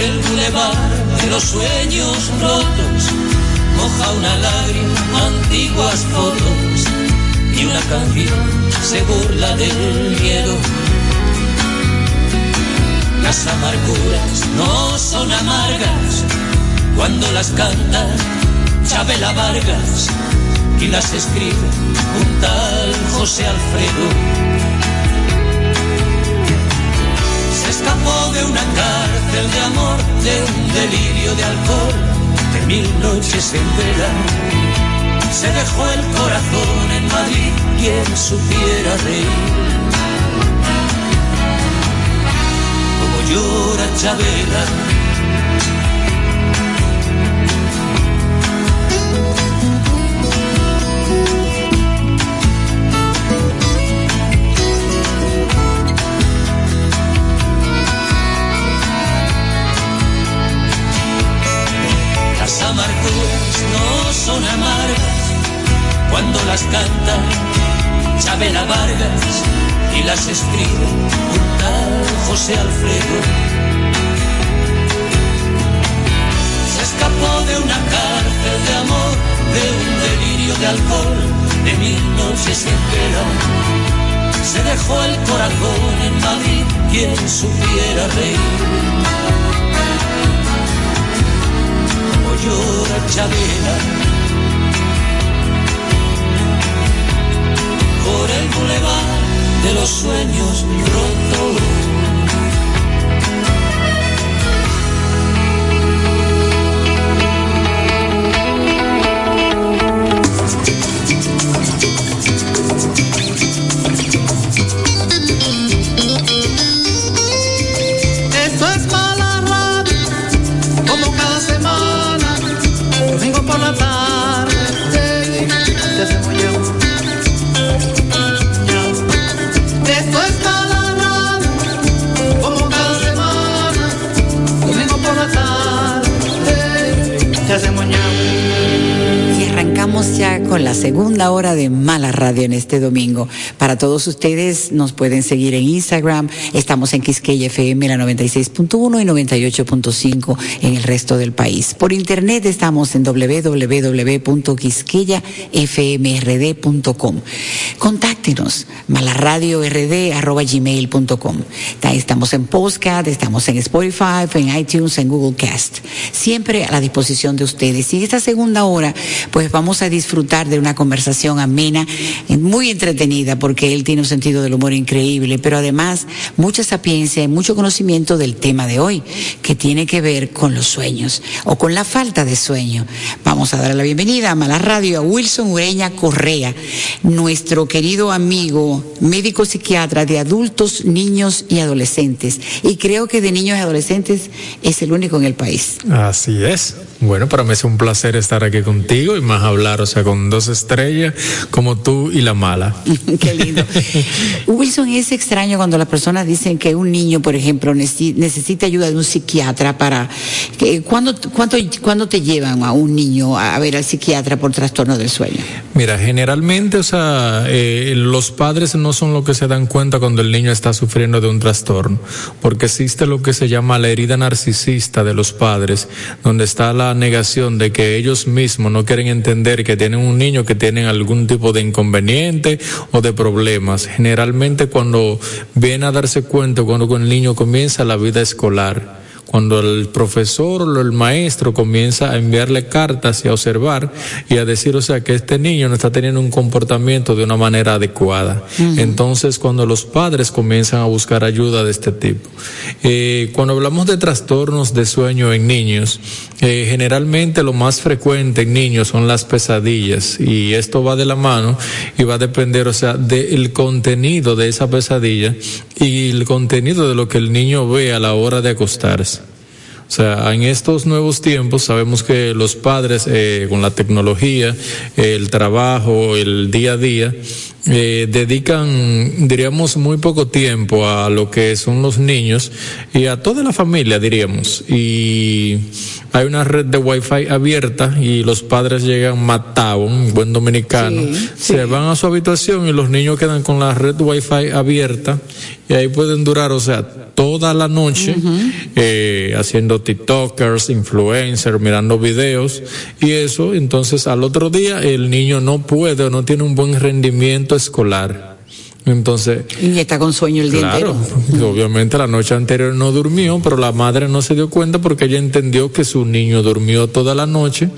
Por el bulevar de los sueños rotos, moja una lágrima antiguas fotos y una canción se burla del miedo. Las amarguras no son amargas cuando las canta Chabela Vargas y las escribe un tal José Alfredo. De un delirio de alcohol, de mil noches en verano se dejó el corazón en Madrid, quien supiera reír. Como llora Chabela. Cuando las canta Chabela Vargas y las escribe un José Alfredo. Se escapó de una cárcel de amor, de un delirio de alcohol, de mil noches en verano. Se dejó el corazón en Madrid, quien supiera reír. Como llora Chabela. Por el bulevar de los sueños rotos. Con la segunda hora de Mala Radio en este domingo. Para todos ustedes nos pueden seguir en Instagram. Estamos en Quisqueya FM, la 96.1 y 98.5 en el resto del país. Por internet estamos en www.quisqueyafmrd.com. Contáctenos, malaradiord.gmail.com. Estamos en Postcat, estamos en Spotify, en iTunes, en Google Cast. Siempre a la disposición de ustedes. Y esta segunda hora, pues vamos a disfrutar de una conversación amena, eh, muy entretenida, porque él tiene un sentido del humor increíble, pero además mucha sapiencia y mucho conocimiento del tema de hoy, que tiene que ver con los sueños o con la falta de sueño. Vamos a dar la bienvenida a Mala Radio a Wilson Ureña Correa, nuestro querido amigo, médico psiquiatra de adultos, niños y adolescentes. Y creo que de niños y adolescentes es el único en el país. Así es. Bueno, para mí es un placer estar aquí contigo y más hablar, o sea, con dos estrellas como tú y la mala. Qué lindo. Wilson, es extraño cuando las personas dicen que un niño, por ejemplo, necesi- necesita ayuda de un psiquiatra para... ¿cuándo, cuánto, ¿Cuándo te llevan a un niño a ver al psiquiatra por trastorno del sueño? Mira, generalmente, o sea, eh, los padres no son los que se dan cuenta cuando el niño está sufriendo de un trastorno, porque existe lo que se llama la herida narcisista de los padres, donde está la negación de que ellos mismos no quieren entender que tienen un niño que tiene algún tipo de inconveniente o de problemas. Generalmente cuando viene a darse cuenta, cuando el niño comienza la vida escolar, cuando el profesor o el maestro comienza a enviarle cartas y a observar y a decir, o sea, que este niño no está teniendo un comportamiento de una manera adecuada. Entonces, cuando los padres comienzan a buscar ayuda de este tipo. Eh, cuando hablamos de trastornos de sueño en niños, eh, generalmente lo más frecuente en niños son las pesadillas y esto va de la mano y va a depender, o sea, del contenido de esa pesadilla y el contenido de lo que el niño ve a la hora de acostarse. O sea, en estos nuevos tiempos sabemos que los padres, eh, con la tecnología, el trabajo, el día a día, eh, dedican, diríamos, muy poco tiempo a lo que son los niños y a toda la familia, diríamos. Y hay una red de wifi abierta y los padres llegan matados, un buen dominicano, se van a su habitación y los niños quedan con la red wifi abierta y ahí pueden durar, o sea, toda la noche eh, haciendo TikTokers, influencers, mirando videos. Y eso, entonces al otro día el niño no puede o no tiene un buen rendimiento escolar. Entonces, Y está con sueño el día Claro, entero. obviamente la noche anterior no durmió, pero la madre no se dio cuenta porque ella entendió que su niño durmió toda la noche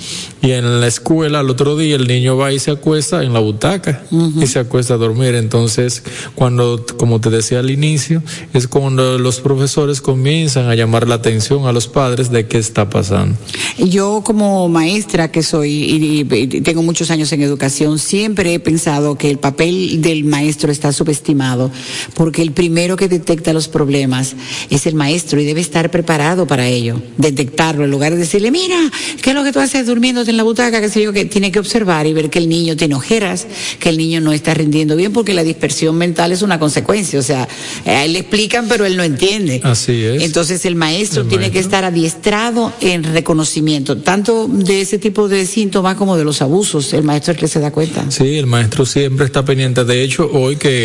y en la escuela al otro día el niño va y se acuesta en la butaca y se acuesta a dormir. Entonces, cuando, como te decía al inicio, es cuando los profesores comienzan a llamar la atención a los padres de qué está pasando. Yo como maestra que soy y- y tengo muchos años en educación, siempre he pensado que el papel del maestro está subestimado, porque el primero que detecta los problemas es el maestro y debe estar preparado para ello, detectarlo, en lugar de decirle, mira, ¿qué es lo que tú haces durmiéndote en la butaca? Que sé yo, que tiene que observar y ver que el niño tiene ojeras, que el niño no está rindiendo bien, porque la dispersión mental es una consecuencia, o sea, a él le explican, pero él no entiende. Así es. Entonces el maestro El tiene que estar adiestrado en reconocimiento, tanto de ese tipo de síntomas como de los abusos. El maestro es el que se da cuenta. Sí, el maestro siempre está pendiente. De hecho, hoy que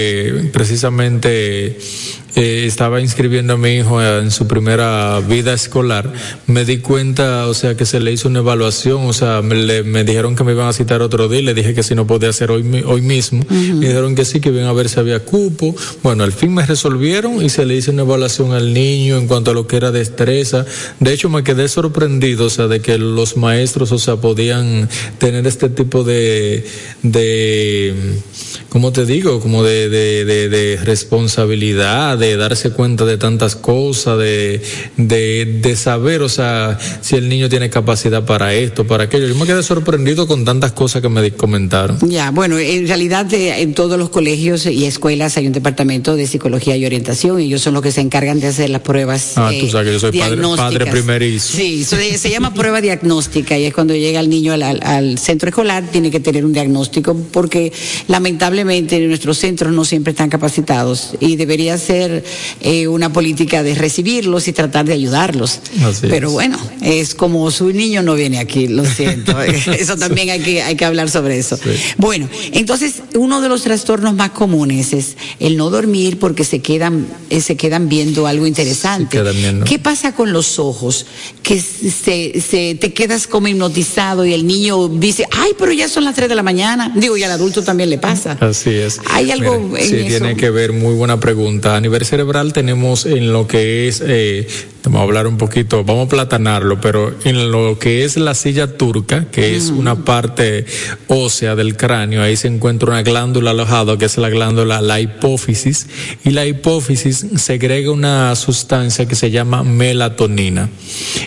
precisamente eh, estaba inscribiendo a mi hijo en su primera vida escolar, me di cuenta, o sea, que se le hizo una evaluación, o sea, me, le- me dijeron que me iban a citar otro día, le dije que si no podía hacer hoy, hoy mismo, me dijeron que sí, que iban a ver si había cupo. Bueno, al fin me resolvieron y se le hizo una evaluación al niño en cuanto a lo que era destreza. De hecho, me quedé sorprendido, o sea, de que los maestros, o sea, podían tener este tipo de, de, ¿cómo te digo? Como de, de, de, de responsabilidad, de darse cuenta de tantas cosas, de, de, de saber, o sea, si el niño tiene capacidad para esto, para aquello. Yo me quedé sorprendido con tantas cosas que me comentaron. Ya, bueno, en realidad eh, en todos los colegios y escuelas hay un departamento de psicología y orientación y ellos son los que se encargan de hacer las pruebas. Ah, eh, tú sabes que yo soy padre, padre primerizo. Sí, se, se llama prueba diagnóstica y es cuando llega el niño al, al- al centro escolar, tiene que tener un diagnóstico porque lamentablemente nuestros centros no siempre están capacitados y debería ser hacer eh, una política de recibirlos y tratar de ayudarlos. Así Pero es. bueno, es como su niño no viene aquí, lo siento. eso también hay que, hay que hablar sobre eso. Bueno, entonces uno de los trastornos más comunes es el no dormir porque se quedan, eh, se quedan viendo algo interesante. viendo. ¿Qué pasa con los ojos? Que se, se, te quedas como hipnotizado y el niño dice, ay, pero ya son las 3 de la mañana. Digo, y al adulto también le pasa. Así es. Hay algo Mira, en sí, eso. tiene que ver, muy buena pregunta. A nivel cerebral tenemos en lo que es, eh, vamos a hablar un poquito, vamos a platanarlo, pero en lo que es la silla turca, que es una parte ósea del cráneo, ahí se encuentra una glándula alojada, que es la glándula, la hipófisis, y la hipófisis segrega una sustancia que se llama melatonina.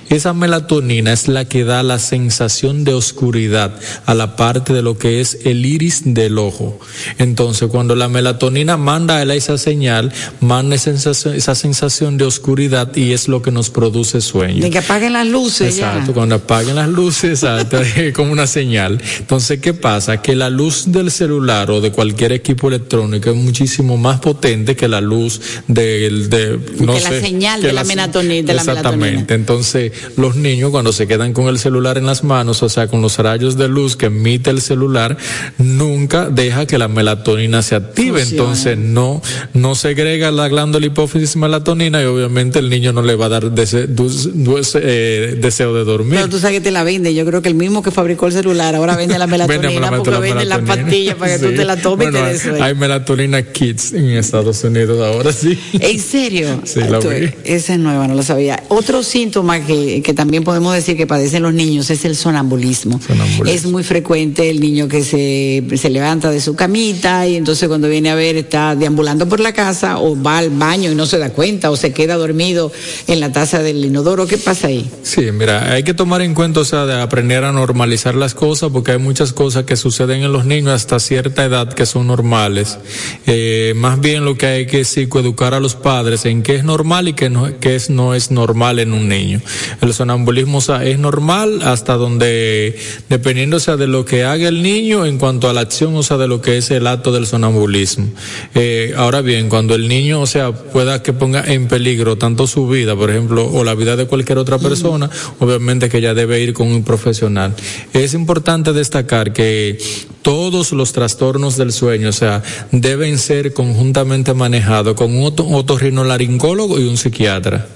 Esa melatonina es la que da la sensación de oscuridad a la parte de lo que es el iris del ojo. Entonces, cuando la melatonina manda a él esa señal, manda esa sensación, esa sensación de oscuridad y es lo que nos produce sueño. De que apaguen las luces Exacto, ya. cuando apaguen las luces, exacto, como una señal. Entonces, ¿qué pasa? Que la luz del celular o de cualquier equipo electrónico es muchísimo más potente que la luz del, de, no que la señal que de la melatonina- de la Exactamente. melatonina. Entonces, los niños cuando se quedan con el celular en las manos, o sea, con los rayos de luz que emite el celular, nunca deja que la melatonina se active. Entonces, no, no segrega la glándula hipófisis melatonina y obviamente el niño no le va a dar dese- dus- dus- eh, deseo de dormir. Pero tú sabes que te la vende. Yo creo que el mismo que fabricó el celular ahora vende la melatonina Vende la porque melatonina. vende las pastillas para que tú Sí. te la tomes Bueno, y te hay- des sueño. Hay melatonina kits en Estados Unidos ahora sí. ¿En serio? Sí, la Tú- vi. Esa es nueva, no lo sabía. Otro síntoma que, que también podemos decir que padecen los niños es el sonambulismo. Es muy frecuente el niño que se, se levanta de su camita y entonces cuando viene a ver está deambulando por la casa o va al baño y no se da cuenta o se queda dormido en la taza del inodoro. ¿Qué pasa ahí? Sí, mira, hay que tomar en cuenta, o sea, de aprender a normalizar las cosas, porque hay muchas cosas que suceden en los niños hasta cierta edad que son normales. Eh, más bien lo que hay que psicoeducar a los padres en qué es normal y qué no, qué es, no es normal en un niño. El sonambulismo, o sea, es normal hasta donde, dependiendo, o sea, de lo que haga el niño en cuanto a la acción, o sea, de lo que es el acto del sonambulismo. Eh, ahora bien, cuando el niño, o sea, pueda que ponga en peligro tanto su vida, por ejemplo, o la vida de cualquier otra persona, obviamente que ya debe ir con un profesional. Es importante destacar que todos los trastornos del sueño, o sea, deben ser conjuntamente manejados con un oto- otorrinolaringólogo y un psiquiatra.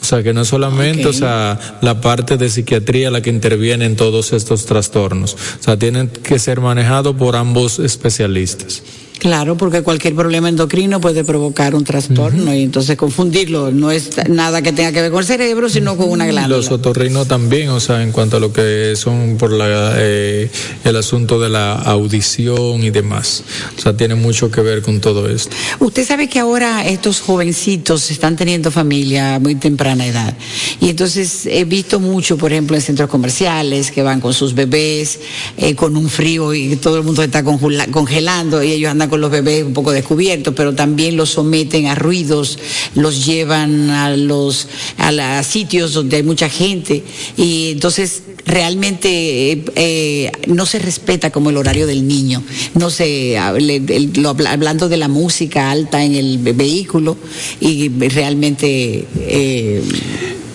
O sea, que no es solamente, o sea, la parte de psiquiatría la que interviene en todos estos trastornos. O sea, tienen que ser manejados por ambos especialistas. Claro, porque cualquier problema endocrino puede provocar un trastorno y entonces confundirlo no es nada que tenga que ver con el cerebro, sino con una glándula. Los otorrinos también, o sea, en cuanto a lo que son por la, eh, el asunto de la audición y demás. O sea, tiene mucho que ver con todo esto. Usted sabe que ahora estos jovencitos están teniendo familia a muy temprana edad. Y entonces he visto mucho, por ejemplo, en centros comerciales que van con sus bebés, eh, con un frío y todo el mundo está congela- congelando y ellos andan con los bebés un poco descubiertos, pero también los someten a ruidos, los llevan a los a, la- sitios donde hay mucha gente y entonces realmente eh, eh, no se respeta como el horario del niño. No se el- hablando de la música alta en el ve- vehículo y realmente eh,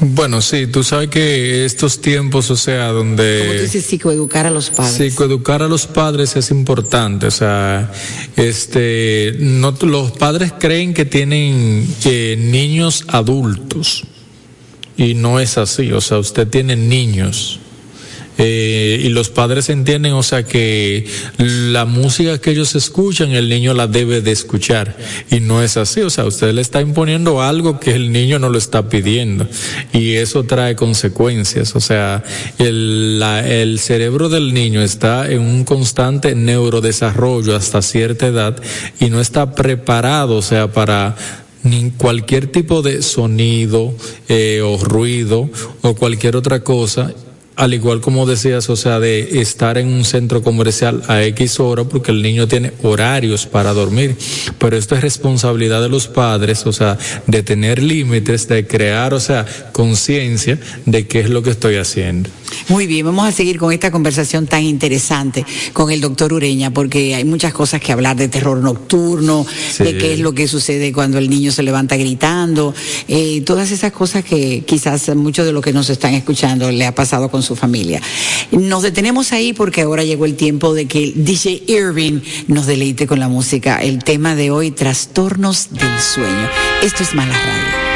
Bueno, sí, tú sabes que estos tiempos, o sea, como tú donde dices, psicoeducar a los padres. psicoeducar a los padres es importante, o sea, este, no, los padres creen que tienen eh, niños adultos y no es así, o sea, usted tiene niños. Eh, y los padres entienden, o sea, que la música que ellos escuchan, el niño la debe de escuchar. Y no es así, o sea, usted le está imponiendo algo que el niño no lo está pidiendo. Y eso trae consecuencias, o sea, el, la- el cerebro del niño está en un constante neurodesarrollo hasta cierta edad y no está preparado, o sea, para cualquier tipo de sonido eh, o ruido o cualquier otra cosa al igual como decías, o sea, de estar en un centro comercial a X hora porque el niño tiene horarios para dormir. Pero esto es responsabilidad de los padres, o sea, de tener límites, de crear, o sea, conciencia de qué es lo que estoy haciendo. Muy bien, vamos a seguir con esta conversación tan interesante con el doctor Ureña, porque hay muchas cosas que hablar de terror nocturno, Sí. de qué es lo que sucede cuando el niño se levanta gritando, eh, todas esas cosas que quizás muchos de los que nos están escuchando le ha pasado con su familia. Nos detenemos ahí porque ahora llegó el tiempo de que DJ Irving nos deleite con la música. El tema de hoy, trastornos del sueño. Esto es Mala Radio.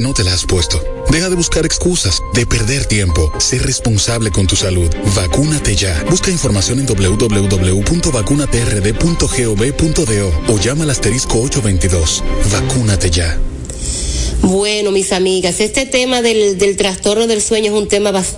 No te la has puesto. Deja de buscar excusas, de perder tiempo. Sé responsable con tu salud. Vacúnate ya. Busca información en www.vacunatrd.gov.do o llama al asterisco 822. Vacúnate ya. Bueno, mis amigas, este tema del, del trastorno del sueño es un tema bastante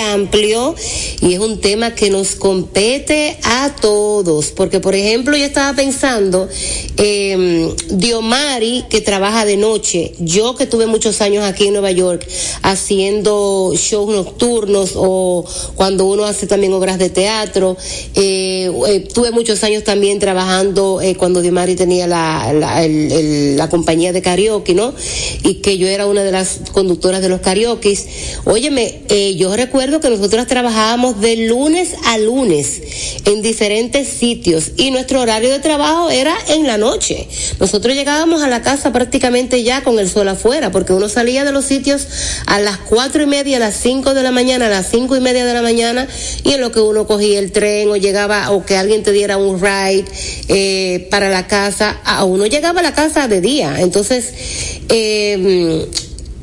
amplio y es un tema que nos compete a todos. Porque, por ejemplo, yo estaba pensando, eh, Diomari, que trabaja de noche, yo que tuve muchos años aquí en Nueva York haciendo shows nocturnos o cuando uno hace también obras de teatro, eh, eh, tuve muchos años también trabajando eh, cuando Diomari tenía la, la, compañía de karaoke, ¿no? Y que yo era una de las conductoras de los karaoke. Óyeme, eh, yo recuerdo que nosotros trabajábamos de lunes a lunes en diferentes sitios y nuestro horario de trabajo era en la noche. Nosotros llegábamos a la casa prácticamente ya con el sol afuera, porque uno salía de los sitios a las cuatro y media, a las cinco de la mañana, a las cinco y media de la mañana, y en lo que uno cogía el tren o llegaba, o que alguien te diera un ride eh, para la casa, a uno llegaba a la casa de día. Entonces, eh,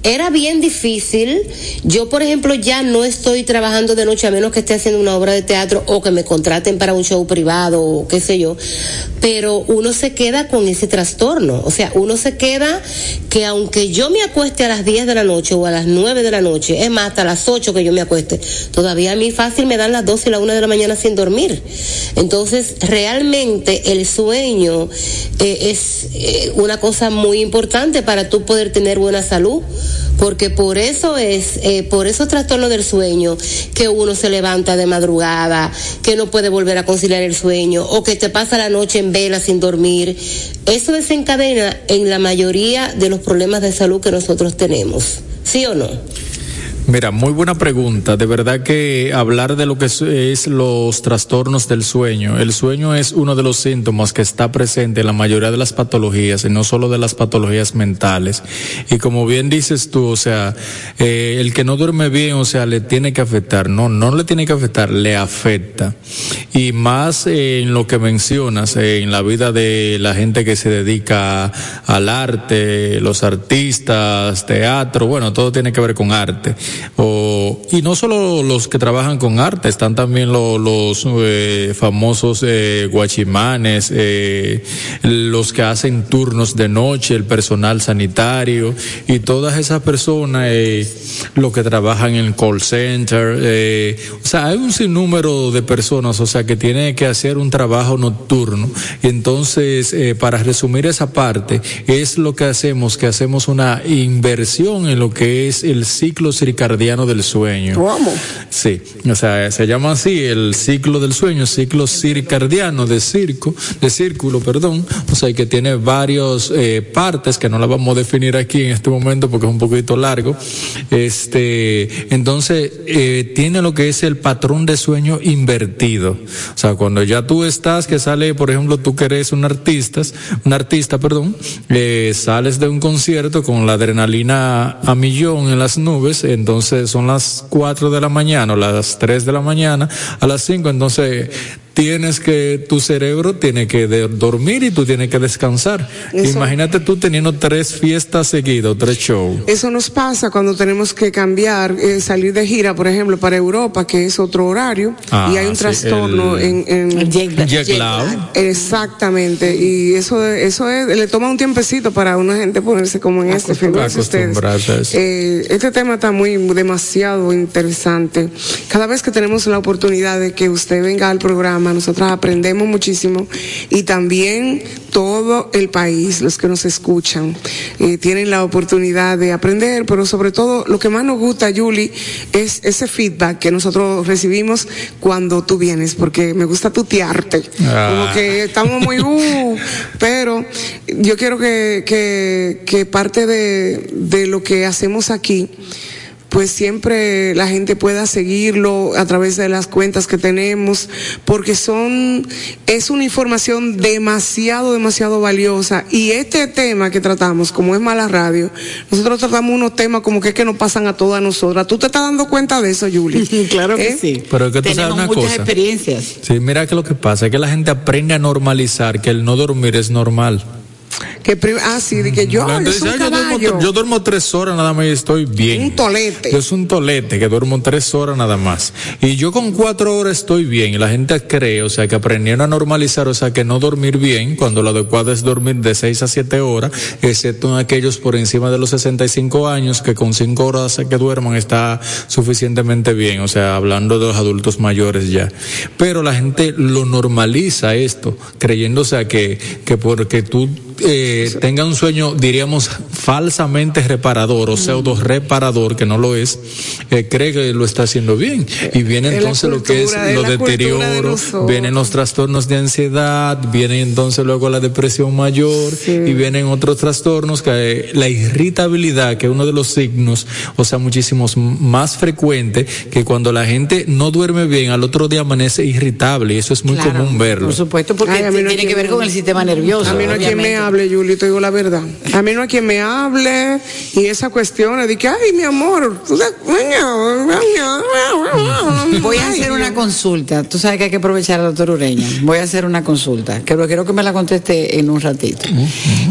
era bien difícil. Yo, por ejemplo, ya no estoy trabajando de noche a menos que esté haciendo una obra de teatro o que me contraten para un show privado o qué sé yo. Pero uno se queda con ese trastorno. O sea, uno se queda que aunque yo me acueste a las 10 de la noche o a las 9 de la noche, es más, hasta las 8 que yo me acueste, todavía a mí fácil me dan las 12 y la 1 de la mañana sin dormir. Entonces, realmente el sueño eh, es eh, una cosa muy importante para tú poder tener buena salud porque por eso es, eh, por esos trastornos del sueño, que uno se levanta de madrugada, que no puede volver a conciliar el sueño, o que te pasa la noche en vela sin dormir. Eso desencadena en la mayoría de los problemas de salud que nosotros tenemos. ¿Sí o no? Mira, muy buena pregunta. De verdad que hablar de lo que es, los trastornos del sueño. El sueño es uno de los síntomas que está presente en la mayoría de las patologías y no solo de las patologías mentales. Y como bien dices tú, o sea, eh, el que no duerme bien, o sea, le tiene que afectar. No, no le tiene que afectar, le afecta. Y más en lo que mencionas, en la vida de la gente que se dedica al arte, los artistas, teatro, bueno, todo tiene que ver con arte o y no solo los que trabajan con arte, están también lo- los eh, famosos eh, guachimanes, eh, los que hacen turnos de noche, el personal sanitario y todas esas personas, los que trabajan en call center, o sea, hay un sinnúmero de personas, o sea, que tienen que hacer un trabajo nocturno. Y entonces, para resumir esa parte, es lo que hacemos, que hacemos una inversión en lo que es el ciclo circadiano del sueño. ¿Cómo? Sí, o sea, se llama así el ciclo del sueño, ciclo circadiano de circo, de círculo, perdón, o sea, que tiene varios eh, partes que no las vamos a definir aquí en este momento porque es un poquito largo. Este, entonces, eh, tiene lo que es el patrón de sueño invertido. O sea, cuando ya tú estás, que sale, por ejemplo, tú que eres un artista, un artista, perdón, eh, sales de un concierto con la adrenalina a millón en las nubes, entonces son las 4 de la mañana o las 3 de la mañana, a las 5, entonces tienes que, tu cerebro tiene que de- dormir y tú tienes que descansar. Eso- Imagínate tú teniendo tres fiestas seguidas, tres shows. Eso nos pasa cuando tenemos que cambiar, eh, salir de gira, por ejemplo, para Europa, que es otro horario, Ah, y hay un sí, trastorno el- en, en jet- Jet lag. Exactamente, y eso eso es, le toma un tiempecito para una gente ponerse como en este, fíjense ustedes. Eh, este tema está muy demasiado interesante. Cada vez que tenemos la oportunidad de que usted venga al programa, nosotras aprendemos muchísimo y también todo el país, los que nos escuchan, eh, tienen la oportunidad de aprender, pero sobre todo lo que más nos gusta, Julie, es ese feedback que nosotros recibimos cuando tú vienes, porque me gusta tutearte. Ah. Como que estamos muy, uh, pero yo quiero que, que, que parte de, de lo que hacemos aquí, pues siempre la gente pueda seguirlo a través de las cuentas que tenemos, porque son, es una información demasiado, demasiado valiosa. Y este tema que tratamos, como es mala radio, nosotros tratamos unos temas como que, es que nos pasan a todas nosotras. ¿Tú te estás dando cuenta de eso, Julie? claro que ¿Eh? sí. Pero es que tú sabes una muchas cosa. experiencias. Sí, mira que lo que pasa es que la gente aprende a normalizar que el no dormir es normal. Que ah, sí, de que yo, yo gente soy dice, un "Ay, yo, duermo, caballo. yo duermo tres horas nada más y estoy bien. Un tolete. Yo soy un tolete que duermo tres horas nada más. Y yo con cuatro horas estoy bien. Y la gente cree, o sea, que aprendieron a normalizar, o sea, que no dormir bien, cuando lo adecuado es dormir de seis a siete horas, excepto en aquellos por encima de los 65 años, que con cinco horas que duerman está suficientemente bien. O sea, hablando de los adultos mayores ya. Pero la gente lo normaliza esto, creyéndose a que, que porque tú eh, tenga un sueño, diríamos, falsamente reparador o pseudo reparador, que no lo es, eh, cree que lo está haciendo bien. Y viene entonces lo que es cultura, es los la cultura de deterioros, nosotros. vienen los trastornos de ansiedad, viene entonces luego la depresión mayor y vienen otros trastornos, que eh, la irritabilidad, que es uno de los signos, o sea, muchísimos más frecuente, que cuando la gente no duerme bien, al otro día amanece irritable y eso es muy Claro, común verlo. Por supuesto, porque Ay, no tiene que ver con el sistema nervioso. A mí no hable, Julie, te digo la verdad. A mí no hay quien me hable y esa cuestión de que, ay, mi amor, Voy a hacer una consulta. Tú sabes que hay que aprovechar al doctor Ureña. Voy a hacer una consulta. Pero quiero que me la conteste en un ratito.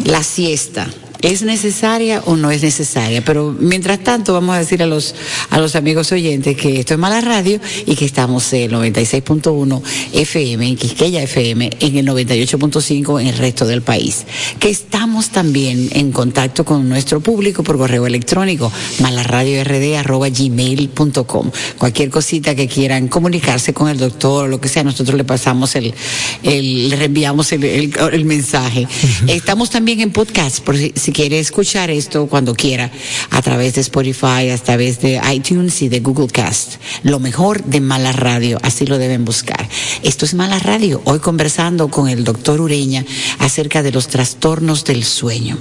La siesta. ¿Es necesaria o no es necesaria? Pero mientras tanto vamos a decir a los, a los amigos oyentes que esto es Mala Radio y que estamos en el 96.1 FM, en Quisqueya FM, en el 98.5 en el resto del país. Que estamos también en contacto con nuestro público por correo electrónico, malaradiord.gmail.com. Cualquier cosita que quieran comunicarse con el doctor o lo que sea, nosotros le pasamos el, el le reenviamos el, el- el mensaje. Estamos también en podcast, por si, si quiere escuchar esto cuando quiera, a través de Spotify, a través de iTunes y de Google Cast. Lo mejor de Mala Radio, así lo deben buscar. Esto es Mala Radio, hoy conversando con el doctor Ureña acerca de los trastornos del sueño.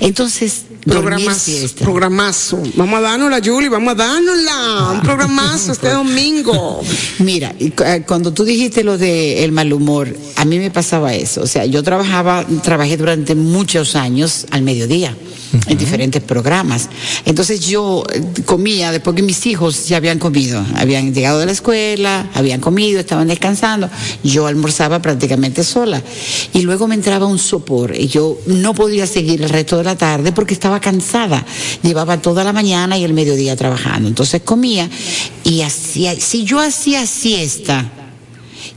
Entonces, Programazo, programazo. Vamos a dárnosla, Julie, vamos a dárnosla. Un programazo este domingo. Mira, eh, cuando tú dijiste lo de el mal humor, a mí me pasaba eso. O sea, yo trabajaba, trabajé durante muchos años al mediodía en diferentes programas. Entonces yo eh, comía después que mis hijos ya habían comido, habían llegado de la escuela, habían comido, estaban descansando. Yo almorzaba prácticamente sola y luego me entraba un sopor y yo no podía seguir el resto de la tarde porque estaba cansada. Llevaba toda la mañana y el mediodía trabajando. Entonces comía y hacía, si yo hacía siesta,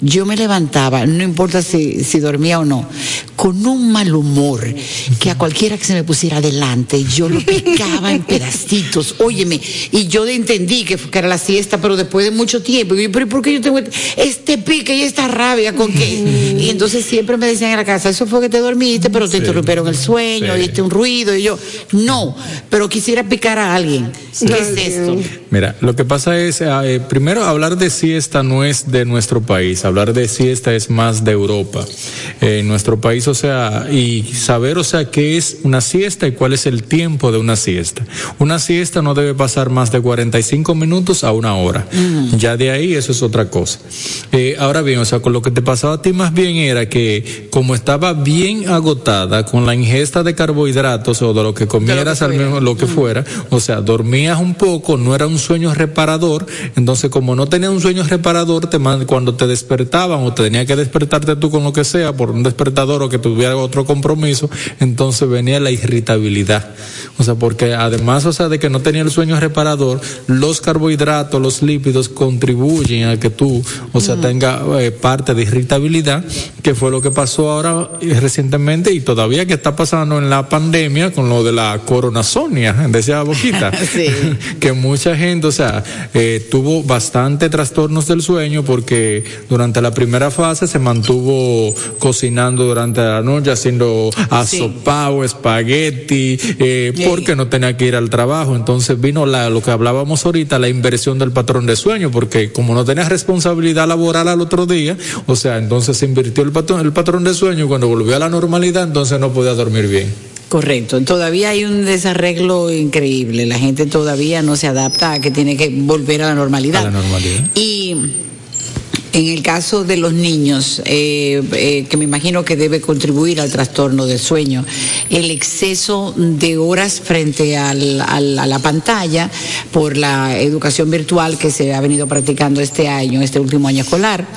yo me levantaba, no importa si, si, dormía o no, con un mal humor, que a cualquiera que se me pusiera adelante, yo lo picaba en pedacitos, óyeme, y yo entendí que, que, era la siesta, pero después de mucho tiempo, y yo, pero ¿por qué yo tengo este pique y esta rabia con qué? Y entonces siempre me decían en la casa, eso fue que te dormiste, pero te sí. interrumpieron el sueño, sí. oíste un ruido, y yo, no, pero quisiera picar a alguien. Sí. ¿Qué es esto? Mira, lo que pasa es, eh, primero hablar de siesta no es de nuestro país, hablar de siesta es más de Europa. Eh, en nuestro país, o sea, y saber, o sea, qué es una siesta y cuál es el tiempo de una siesta. Una siesta no debe pasar más de 45 minutos a una hora. Mm. Ya de ahí eso es otra cosa. Eh, ahora bien, o sea, con lo que te pasaba a ti más bien era que como estaba bien agotada con la ingesta de carbohidratos o de lo que comieras, lo que, al menos, lo que mm. fuera, o sea, dormías un poco, no era un sueño reparador, entonces como no tenía un sueño reparador, te cuando te despertaban o te tenía que despertarte tú con lo que sea por un despertador o que tuviera otro compromiso, entonces venía la irritabilidad. O sea, porque además, o sea, de que no tenía el sueño reparador, los carbohidratos, los lípidos contribuyen a que tú, o sea, mm. tenga eh, parte de irritabilidad, que fue lo que pasó ahora eh, recientemente y todavía que está pasando en la pandemia con lo de la coronasonia, decía Boquita, sí. que mucha gente, o sea, eh, tuvo bastante trastornos del sueño porque durante la primera fase se mantuvo cocinando durante la noche, haciendo asopao, sí. espagueti, eh, sí. porque no tenía que ir al trabajo. Entonces vino la, lo que hablábamos ahorita, la inversión del patrón de sueño, porque como no tenía responsabilidad laboral al otro día, o sea, entonces se invirtió el patrón, el patrón de sueño y cuando volvió a la normalidad, entonces no podía dormir bien. Correcto, todavía hay un desarreglo increíble, la gente todavía no se adapta a que tiene que volver a la normalidad. A la normalidad. Y en el caso de los niños, eh, eh, que me imagino que debe contribuir al trastorno del sueño, el exceso de horas frente al, al, a la pantalla por la educación virtual que se ha venido practicando este año, este último año escolar,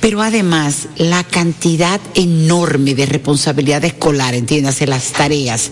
pero además la cantidad enorme de responsabilidad escolar, entiéndase, las tareas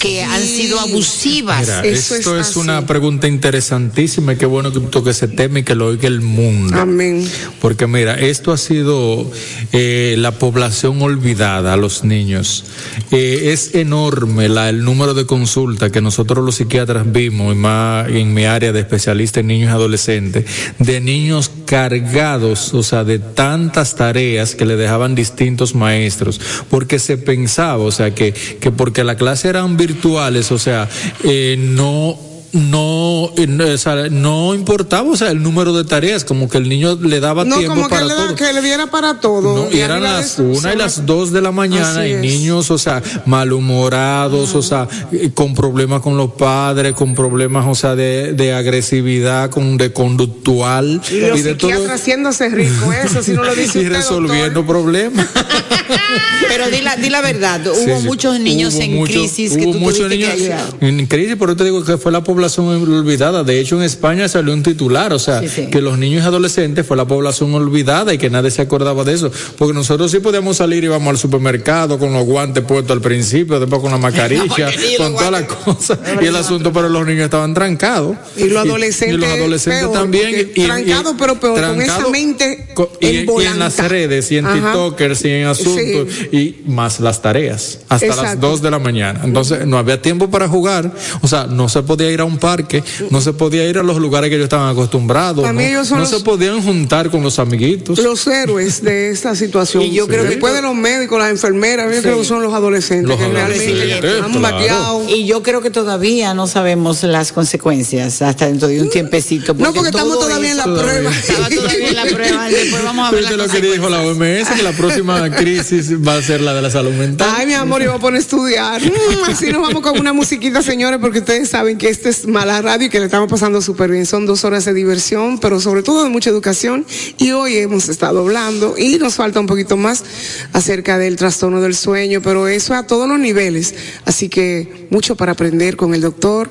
que sí. han sido abusivas. Mira, Eso esto es, es una pregunta interesantísima y qué bueno que toque ese tema y que lo oiga el mundo. Amén. Porque mira, Esto ha sido eh, la población olvidada los niños. Eh, es enorme el número de consultas que nosotros los psiquiatras vimos, y más en mi área de especialista en niños y adolescentes, de niños cargados, o sea, de tantas tareas que le dejaban distintos maestros, porque se pensaba, o sea, que, que porque la clase eran virtuales, o sea, eh, no no, o sea, no importaba, o sea, el número de tareas, como que el niño le daba no, tiempo como para que le, todo. que le diera para todo. No, y eran las una y las dos de la mañana y niños, o sea, malhumorados, o sea, con problemas con los padres, con problemas, o sea, de, de agresividad, con de conductual. Y, los y de todo. haciéndose rico, eso, si no lo dice Y usted, resolviendo doctor. problemas. Pero di la, di la verdad, hubo Sí, sí. muchos niños Hubo en mucho- crisis que hubo tú muchos que niños en crisis, por eso te digo que fue la población olvidada. De hecho, en España salió un titular, o sea, Sí, que los niños y adolescentes fue la población olvidada y que nadie se acordaba de eso. Porque nosotros sí podíamos salir y íbamos al supermercado con los guantes puestos al principio, después con la mascarilla, con todas las cosas. Y el asunto, pero los niños estaban trancados. Y los adolescentes Y, los adolescentes peor, también. porque Y, y- trancado, pero peor, con esa trancado mente y, y en las redes, y en. TikTokers, y en asuntos, y más las tareas, hasta las Exacto. 2 de la mañana. Entonces, no había tiempo para jugar, o sea, no se podía ir a un parque, no se podía ir a los lugares que ellos estaban acostumbrados, Para no, mí ellos son no los- se podían juntar con los amiguitos. Los héroes de esta situación. Y yo creo que- Después de los médicos, las enfermeras, yo Sí. creo que son los adolescentes Los que adolescentes, realmente han claro. Y yo creo que todavía no sabemos las consecuencias hasta dentro de un tiempecito. No, porque estamos todavía en la prueba. Estaba todavía en la prueba. Después vamos a ver las lo que dijo la OMS, que la próxima crisis va a ser la de la salud mental. Ay, mi amor, yo voy a poner a estudiar. Mm, así nos vamos con una musiquita, señores, porque ustedes saben que esto es mala radio y que le estamos pasando súper bien. Son dos horas de diversión, pero sobre todo de mucha educación. Y hoy hemos estado hablando y nos falta un poquito más acerca del trastorno del sueño, pero eso a todos los niveles. Así que mucho para aprender con el doctor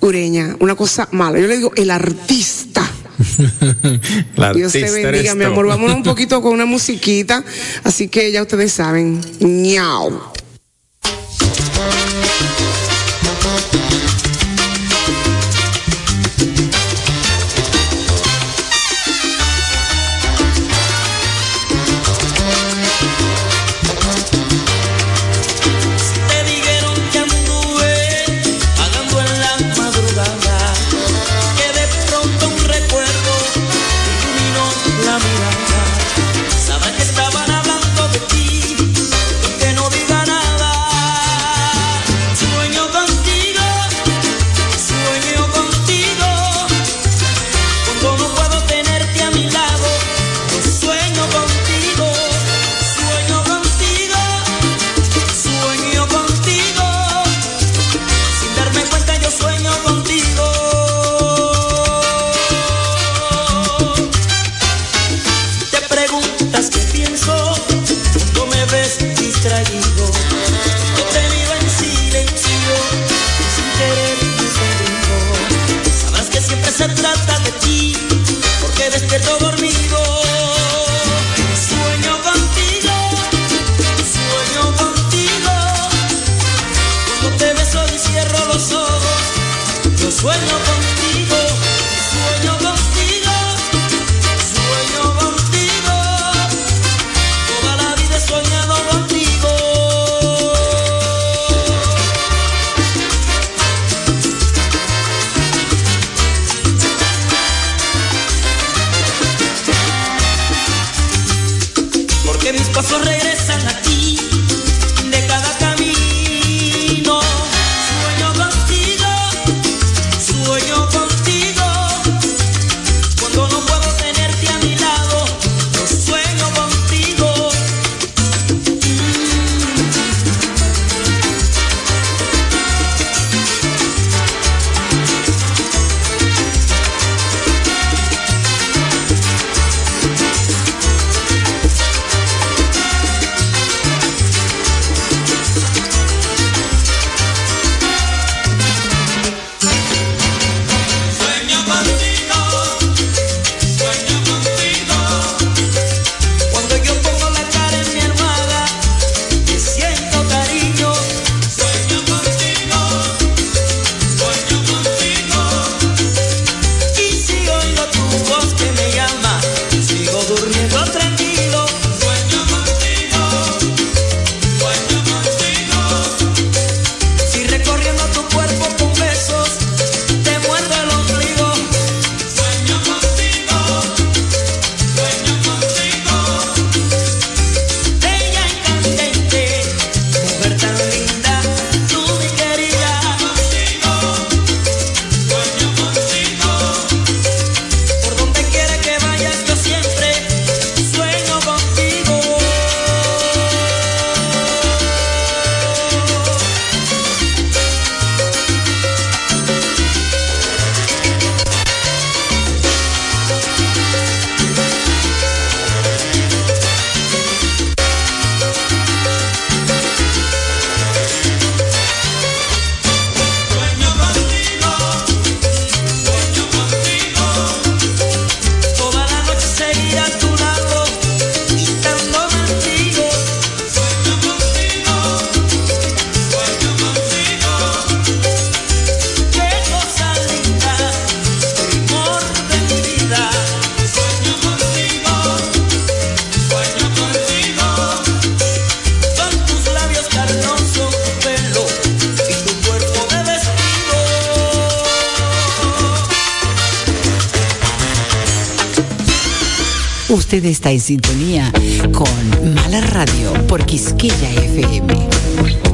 Ureña. Una cosa mala. Yo le digo, el artista. Dios te bendiga, mi amor. Vámonos un poquito con una musiquita. Así que ya ustedes saben. Ñao. Usted está en sintonía con Mala Radio por Quisqueya FM.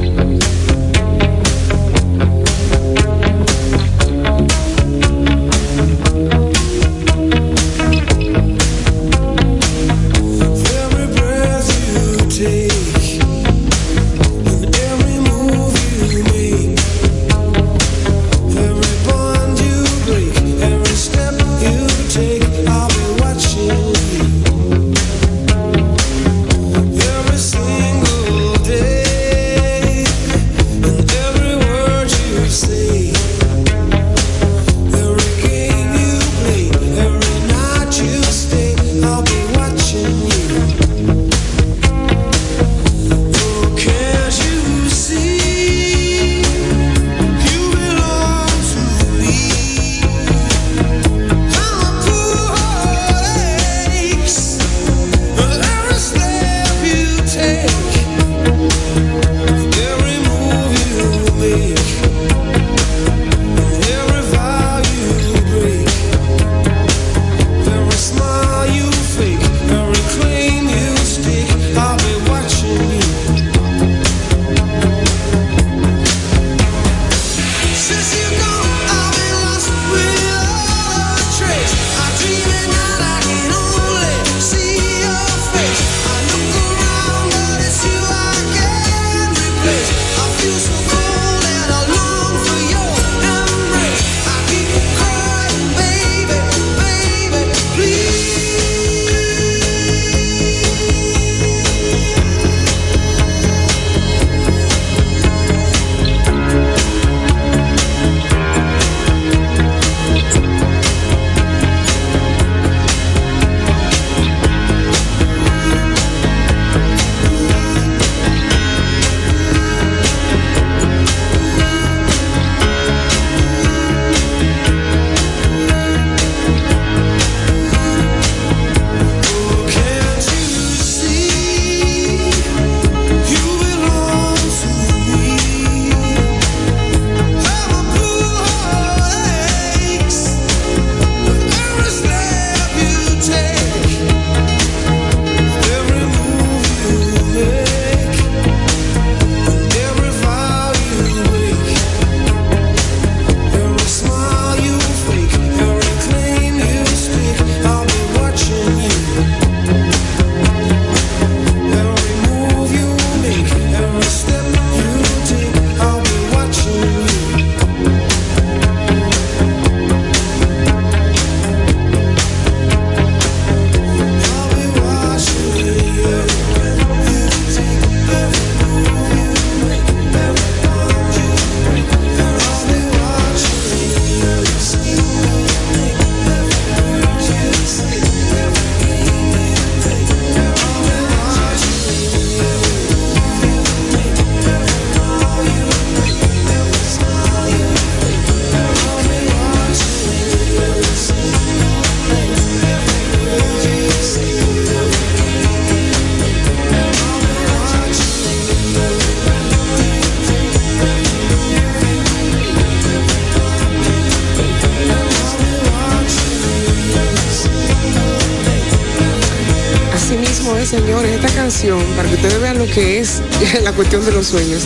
Esta canción, para que ustedes vean lo que es la cuestión de los sueños.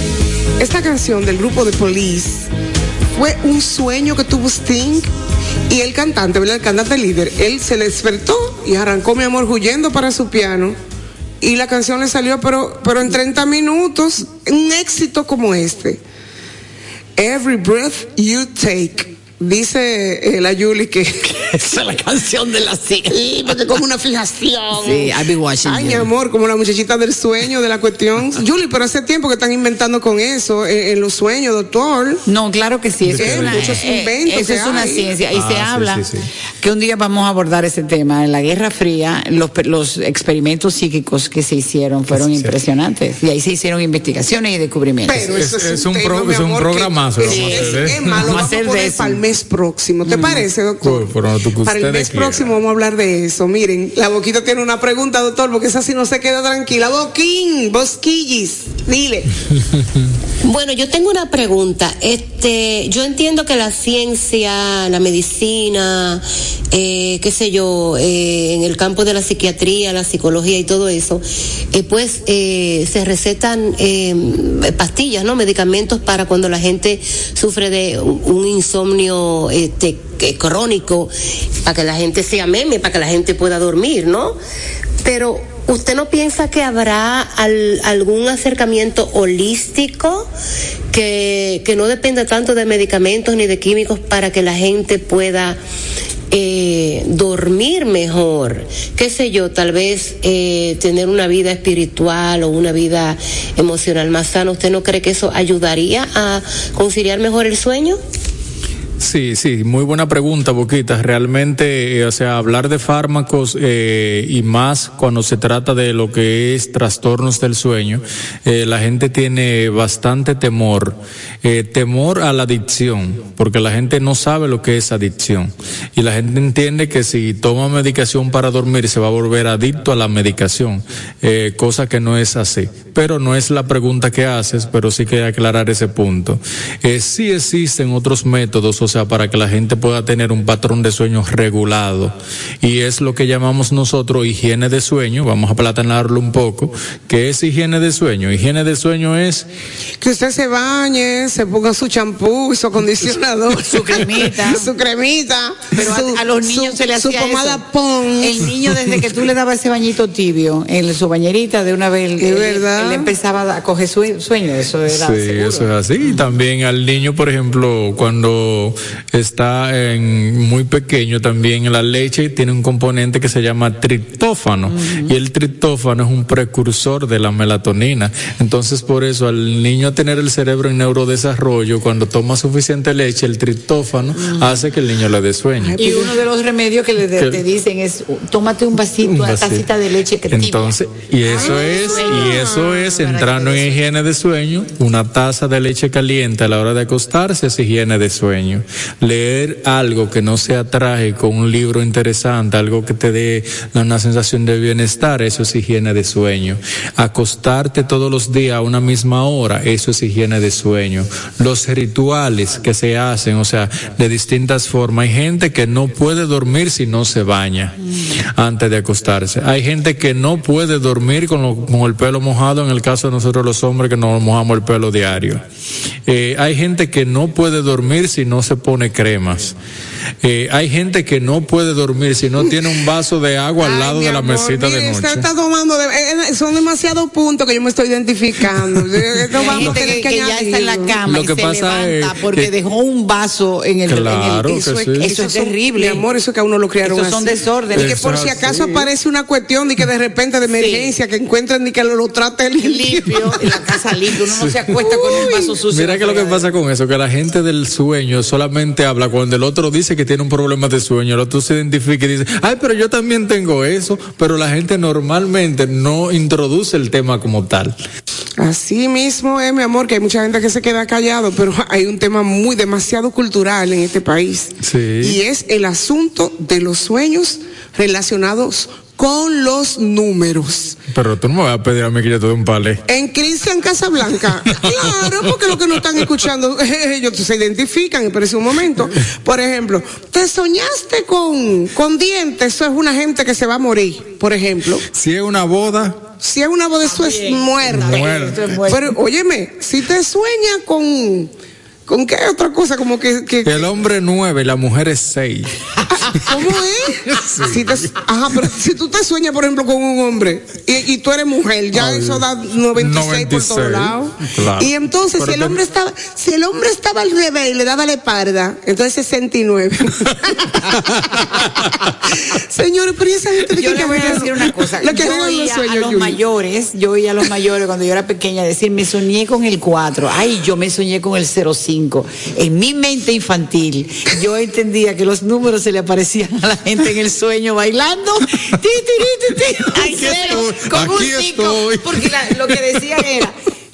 Esta canción del grupo de Police fue un sueño que tuvo Sting y el cantante, ¿verdad? El cantante líder, él se despertó y arrancó mi amor huyendo para su piano y la canción le salió, pero, pero en 30 minutos, un éxito como este. Every breath you take. Dice eh, la Yuli que Esa es la canción de la silla. Sí, porque como una fijación. Sí, I'll be watching Ay, you. mi amor, como la muchachita del sueño, de la cuestión. Julie, pero hace tiempo que están inventando con eso, eh, en los sueños, doctor. No, claro que sí. Eso es una, muchos eh, inventos eso que es una ciencia. Y Ah, se sí, habla sí, sí. que un día vamos a abordar ese tema. En la Guerra Fría, los, los experimentos psíquicos que se hicieron fueron impresionantes. Y ahí se hicieron investigaciones y descubrimientos. Pero Es- eso es, es un, un tema, pro- es un amor, programazo, que- vamos a es- ¿eh? es más, lo Vamos a hacer de poner eso. para el mes próximo. ¿Te parece, doctor? Que Para el mes próximo vamos a hablar de eso. Miren, la boquita tiene una pregunta, doctor, porque esa sí no se queda tranquila. Boquín, bosquillis. Dile. Bueno, yo tengo una pregunta. Este, yo entiendo que la ciencia, la medicina, eh, qué sé yo, eh, en el campo de la psiquiatría, la psicología y todo eso, eh, pues eh, se recetan eh, pastillas, ¿no? Medicamentos para cuando la gente sufre de un insomnio este, crónico, para que la gente sea meme, para que la gente pueda dormir, ¿no? Pero ¿usted no piensa que habrá al- algún acercamiento holístico que, que no dependa tanto de medicamentos ni de químicos para que la gente pueda eh, dormir mejor? ¿Qué sé yo? Tal vez eh, tener una vida espiritual o una vida emocional más sana. ¿Usted no cree que eso ayudaría a conciliar mejor el sueño? Sí, sí, muy buena pregunta, Boquita. Realmente, eh, o sea, hablar de fármacos eh, y más cuando se trata de lo que es trastornos del sueño, eh, la gente tiene bastante temor, temor a la adicción, porque la gente no sabe lo que es adicción y la gente entiende que si toma medicación para dormir se va a volver adicto a la medicación, cosa que no es así. Pero no es la pregunta que haces, pero sí que aclarar ese punto. Sí existen otros métodos, o sea, para que la gente pueda tener un patrón de sueño regulado. Y es lo que llamamos nosotros higiene de sueño. Vamos a platanarlo un poco. ¿Qué es higiene de sueño? Higiene de sueño es Que usted se bañe, se ponga su champú, su acondicionador, Su cremita. su cremita. Pero a- su- a, los niños su- se le su hacía pomada eso. Pons. El niño desde que tú le dabas ese bañito tibio en su bañerita de una vez, él, verdad. él empezaba a coger sue- sueño, eso era Sí, seguro. eso es así. Y también al niño, por ejemplo, cuando está en muy pequeño, también la leche tiene un componente que se llama triptófano. Y el triptófano es un precursor de la melatonina. Entonces, por eso, al niño tener el cerebro en neurodesarrollo, cuando toma suficiente leche, el triptófano hace que el niño le dé sueño. Y uno de los remedios que le de- Que- te dicen es tómate un vasito, Un una tacita de leche que. Entonces, y eso es, y eso es entrando en higiene de sueño, una taza de leche caliente a la hora de acostarse es higiene de sueño. Leer algo que no sea trágico, un libro interesante, algo que te dé una sensación de bienestar, eso es higiene de sueño. Acostarte todos los días a una misma hora, eso es higiene de sueño. Los rituales que se hacen, o sea, de distintas formas. Hay gente que no puede dormir si no se baña antes de acostarse. Hay gente que no puede dormir con, el pelo mojado, en el caso de nosotros los hombres que nos mojamos el pelo diario. Eh, hay gente que no puede dormir si no se pone cremas. Eh, hay gente que no puede dormir si no tiene un vaso de agua al Ay, lado de la amor, mesita mire, de noche. está tomando, de- eh, eh, son demasiados puntos que yo me estoy identificando. Hay vamos a gente tener que, que que ya está en la cama Lo y que se pasa levanta es porque que- dejó un vaso en el, Claro en el que eso, sí. es, eso es son- terrible. Mi amor, eso que a uno lo criaron Esos son así. desórdenes. Y que por Eso si es acaso aparece una cuestión y que de repente de emergencia, que encuentren y que lo, lo trate limpio. limpio, en la casa limpio, uno no se acuesta con el vaso sucio. Mira que lo que pasa con eso, que la gente del sueño solamente habla cuando el otro dice que tiene un problema de sueño, el otro se identifica y dice, ay, pero yo también tengo eso, pero la gente normalmente no introduce el tema como tal. Así mismo es, mi amor, que hay mucha gente que se queda callado, pero hay un tema muy demasiado cultural en este país. Sí. Y es el asunto de los sueños relacionados con los números. Pero tú no me vas a pedir a mí que yo te dé un palé. En Cristian Casablanca, claro, porque los que no están escuchando, ellos se identifican por ese un momento. Por ejemplo, te soñaste con, con dientes, eso es una gente que se va a morir, por ejemplo. Si es una boda, Si es una boda, eso es muerte. Muerte. Pero, óyeme, si te sueña con, ¿con qué otra cosa? Como que, que- el hombre nueve y la mujer es seis. ¿cómo es? Si te- ajá, pero si tú te sueñas, por ejemplo, con un hombre y, y tú eres mujer, ya Ay, eso da 96, por todos 96, lados. claro. Y entonces, Pero si el te- hombre estaba, si el hombre estaba al revés y le daba la espalda, entonces 69. Señores, pero ¿y esa gente de Yo qué le voy a decir una cosa. Lo que yo arreglan los oía a los mayores, yo oía a los mayores cuando yo era pequeña decir, me soñé con el 4. Ay, yo me soñé con el 05. En mi mente infantil, yo entendía que los números se le aparecían a la gente en el sueño bailando. Ti, ti, ti, ti, ti, un Aquí cero estoy, con un aquí cinco, estoy. Porque la- lo que decían era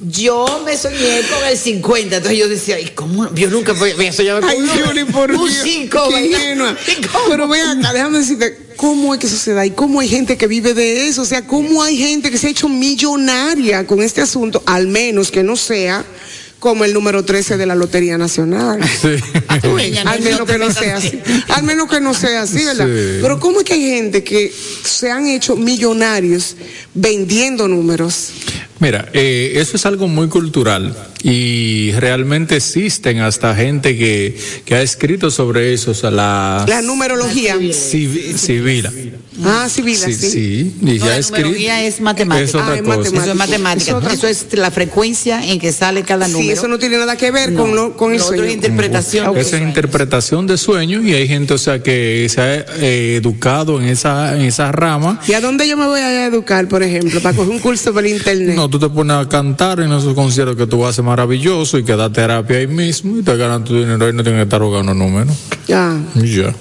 Yo me soñé con el 50, entonces yo decía, ¿y cómo? Yo nunca voy a soñar con Ay, un número. Yuri, por un Dios, 5, qué ingenua. Pero ve acá, déjame decirte, ¿cómo es que eso se da? ¿Y cómo hay gente que vive de eso? O sea, ¿cómo hay gente que se ha hecho millonaria con este asunto? Al menos que no sea como el número 13 de la Lotería Nacional. No, al menos que no sea así. Al menos que no sea así, ¿verdad? Sí. Pero ¿cómo es que hay gente que se han hecho millonarios vendiendo números? Mira, eh, eso es algo muy cultural y realmente existen hasta gente que, que ha escrito sobre eso, o sea, la, La numerología. civi- civil. Ah, civil, Sí, sí. sí, y No, ya la numerología es matemática. Es otra Ah, cosa. matemática. Eso es matemática. Es otra- Eso es la frecuencia en que sale cada número. Sí, eso no tiene nada que ver No. con, lo, con el sueño. es interpretación. de Esa es interpretación de sueños y hay gente, o sea, que se ha eh, educado en esa, en esa rama. ¿Y a dónde yo me voy a educar, por ejemplo, para coger un curso por internet? No, tú te pones a cantar en esos conciertos que tú vas a hacer maravilloso y que da terapia ahí mismo y te ganas tu dinero y no tienes que estar jugando números. Ya, ya.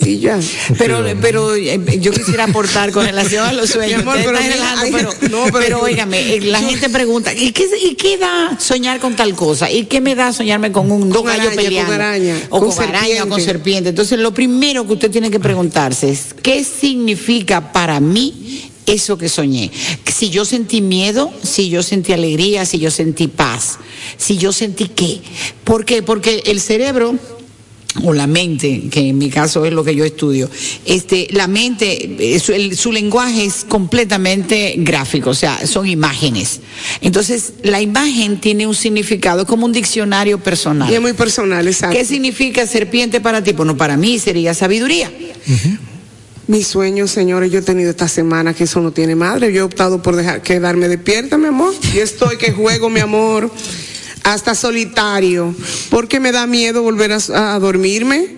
Y ya. Pero, pero eh, yo quisiera aportar con relación a los sueños. Mi amor, Usted pero hay- pero, no, pero óigame, eh, la yo- gente pregunta, ¿y qué, ¿y qué da soñar con tal cosa? ¿Y qué me da soñarme con un dos Con araña, peleando? con araña, o con con, araña o con serpiente. serpiente. Entonces, lo primero que usted tiene que preguntarse es, ¿qué significa para mí eso que soñé? Si yo sentí miedo, si yo sentí alegría, si yo sentí paz, si yo sentí qué. ¿Por qué? Porque el cerebro o la mente, que en mi caso es lo que yo estudio, este, la mente, su, el- su lenguaje es completamente gráfico, o sea, son imágenes. Entonces, la imagen tiene un significado como un diccionario personal. Y es muy personal, exacto. ¿Qué significa serpiente para ti? Bueno, para mí sería sabiduría. Mis sueños, señores, yo he tenido esta semana que eso no tiene madre. Yo he optado por dejar quedarme despierta, mi amor. Yo estoy que juego, mi amor, hasta solitario. Porque me da miedo volver a, a dormirme.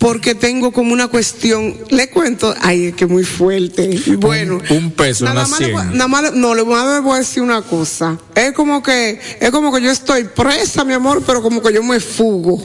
Porque tengo como una cuestión, le cuento, ay, es que muy fuerte. Bueno, Un- un peso, nada una más, le nada más le- no, le voy a le voy a decir una cosa. Es como que, es como que yo estoy presa, mi amor, pero como que yo me fugo.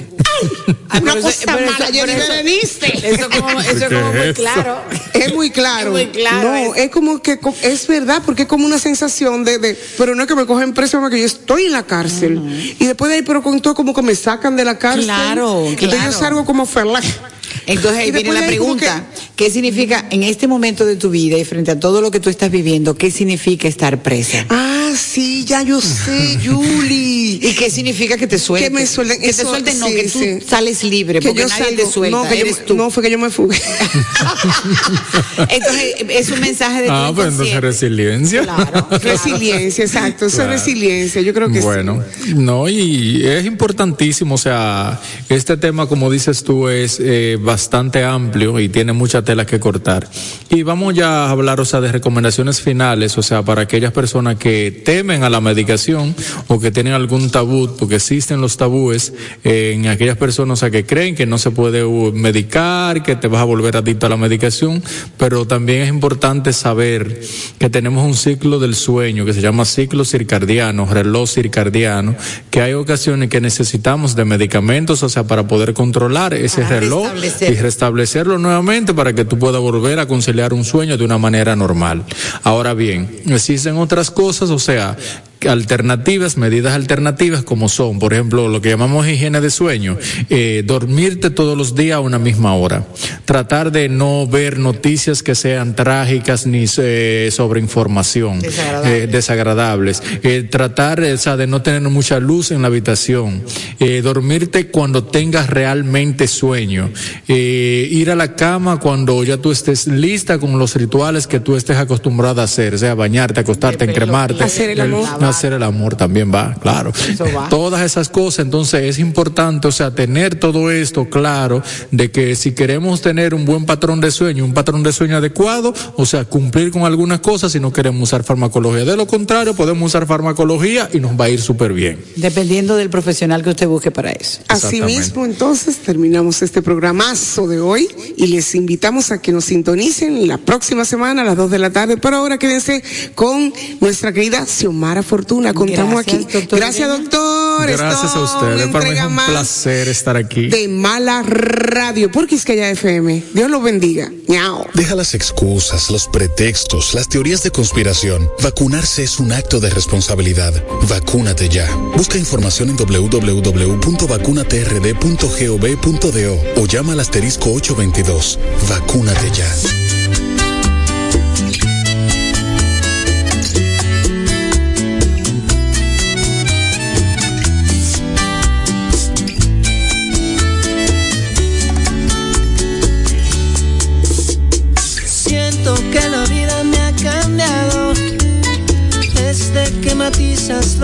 Ah, una eso- cosa mala, eso- Jenny pero eso-. Eso como, eso es como ¿Qué muy claro. Es muy claro. Es muy claro No, eso. es como que es verdad, porque es como una sensación de, de pero no es que me cogen preso, sino que yo estoy en la cárcel. Y después de ahí, pero con todo como que me sacan de la cárcel. Claro, Entonces claro. yo salgo como feliz. Entonces ahí viene la pregunta, ¿qué significa en este momento de tu vida y frente a todo lo que tú estás viviendo, qué significa estar presa? Ah, sí, ya yo sé, Julie. ¿Y qué significa que te suelten? Que me suelten. Que te suelten, no, sí, que tú sí. sales libre, Que porque yo nadie salgo- te suelta, no, que yo eres me- tú. no, fue que yo me fugué. Entonces, es un mensaje de tu Ah, pues entonces resiliencia. Claro, claro. resiliencia, exacto. Eso Claro. es resiliencia, yo creo que bueno, no, y es importantísimo, o sea, este tema, como dices tú, es eh, bastante amplio y tiene mucha tela que cortar. Y vamos ya a hablar, o sea, de recomendaciones finales, o sea, para aquellas personas que temen a la medicación o que tienen algún tabú, porque existen los tabúes en aquellas personas, sea, que creen que no se puede medicar, que te vas a volver adicto a la medicación, pero también es importante saber que tenemos un ciclo del sueño que se llama ciclo circadiano, reloj circadiano, que hay ocasiones que necesitamos de medicamentos, o sea, para poder controlar ese Para reloj restablecer. y restablecerlo nuevamente para que tú puedas volver a conciliar un sueño de una manera normal. Ahora bien, existen otras cosas, o sea, Yeah. yeah. Alternativas, medidas alternativas como son, por ejemplo, lo que llamamos higiene de sueño, eh, dormirte todos los días a una misma hora, tratar de no ver noticias que sean trágicas ni eh, sobre información Desagradables. eh, desagradables, eh, tratar o sea, de no tener mucha luz en la habitación, eh, dormirte cuando tengas realmente sueño, eh, ir a la cama cuando ya tú estés lista con los rituales que tú estés acostumbrada a hacer, o sea, bañarte, acostarte, encremarte, Hacer el amor. Hacer el amor también va, claro. Eso va. Todas esas cosas, entonces es importante, o sea, tener todo esto claro de que si queremos tener un buen patrón de sueño, un patrón de sueño adecuado, o sea, cumplir con algunas cosas si no queremos usar farmacología. De lo contrario, podemos usar farmacología y nos va a ir súper bien. Dependiendo del profesional que usted busque para eso. Asimismo, entonces, terminamos este programazo de hoy y les invitamos a que nos sintonicen la próxima semana a las 2 de la tarde. Pero ahora quédense con nuestra querida Xiomara Fortuna. Contamos Gracias, aquí. doctora Gracias, doctor. Gracias a Una ustedes. Para mí es un placer estar aquí. De mala radio por Quisqueya FM. Dios los bendiga. Ñao. Deja las excusas, los pretextos, las teorías de conspiración. Vacunarse es un acto de responsabilidad. Vacúnate ya. Busca información en www.vacunatrd.gov.do o llama al asterisco 822. Vacúnate ya.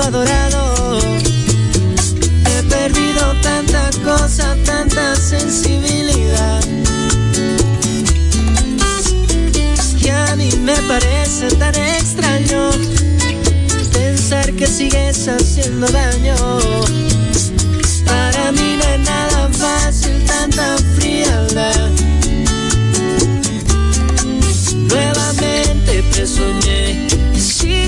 He perdido tanta cosa, tanta sensibilidad. Y a mí me parece tan extraño pensar que sigues haciendo daño. Para mí no es nada fácil tanta frialdad. Nuevamente te soñé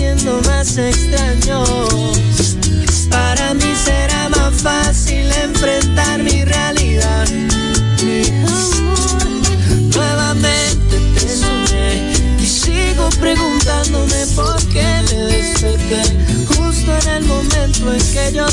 Haciendo más extraños. Para mí será más fácil enfrentar mi realidad. Mi amor, nuevamente te soñé y sigo preguntándome por qué me desperté justo en el momento en que yo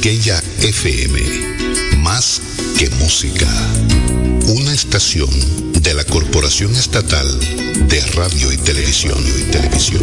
Quisqueya FM, más que música. Una estación de la Corporación Estatal de Radio y Televisión y Televisión.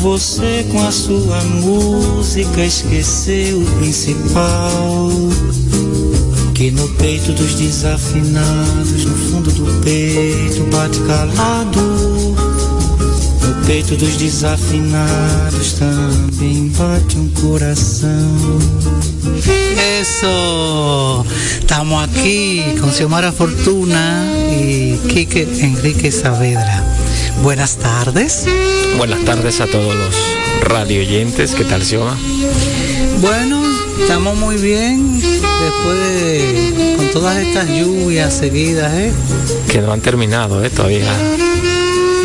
Você com a sua música esqueceu o principal. Que no peito dos desafinados, no fundo do peito, bate calado. No peito dos desafinados também bate um coração. Eso, estamos aquí con Xiomara Fortuna y Quique Enrique Saavedra. Buenas tardes. Buenas tardes a todos los radio oyentes. ¿Qué tal, Xioma? Bueno, estamos muy bien después de con todas estas lluvias seguidas, ¿eh? Que no han terminado, ¿eh? Todavía.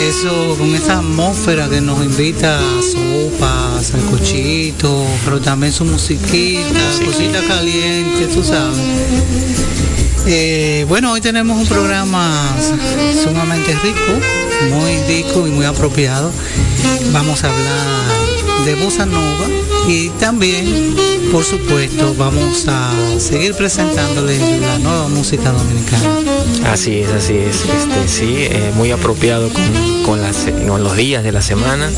Eso, con esa atmósfera que nos invita a sopas, al cochito, pero también su musiquita, cosita caliente, tú sabes. Eh, bueno, hoy tenemos un programa sumamente rico, muy rico y muy apropiado. Vamos a hablar de bossa nova y también, por supuesto, vamos a seguir presentándoles la nueva música dominicana. Así es, así es. Este, sí, eh, muy apropiado con, con, las, con los días de la semana.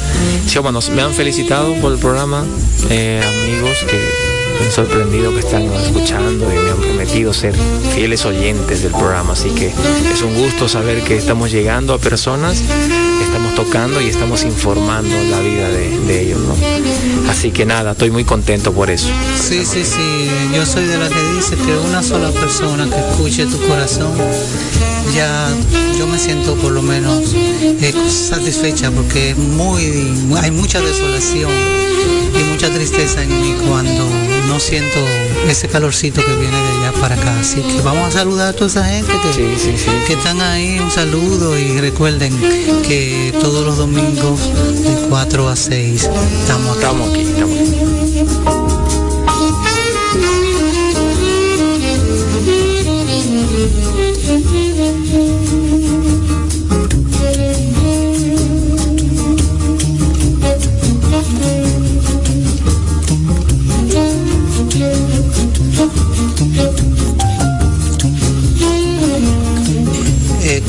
Xioma, nos, me han felicitado por el programa, eh, amigos que sorprendido que están escuchando y me han prometido ser fieles oyentes del programa. Así que es un gusto saber que estamos llegando a personas, estamos tocando y estamos informando la vida de, de ellos. ¿no? Así que nada, estoy muy contento por eso. Sí, sí, sí. Yo soy de la que dice que una sola persona que escuche tu corazón, ya yo me siento por lo menos eh, satisfecha porque es muy, hay mucha desolación y mucha tristeza en mí cuando no siento ese calorcito que viene de allá para acá. Así que vamos a saludar a toda esa gente que, que están ahí. Un saludo y recuerden que todos los domingos de 4 a 6 estamos aquí. Estamos aquí, estamos aquí.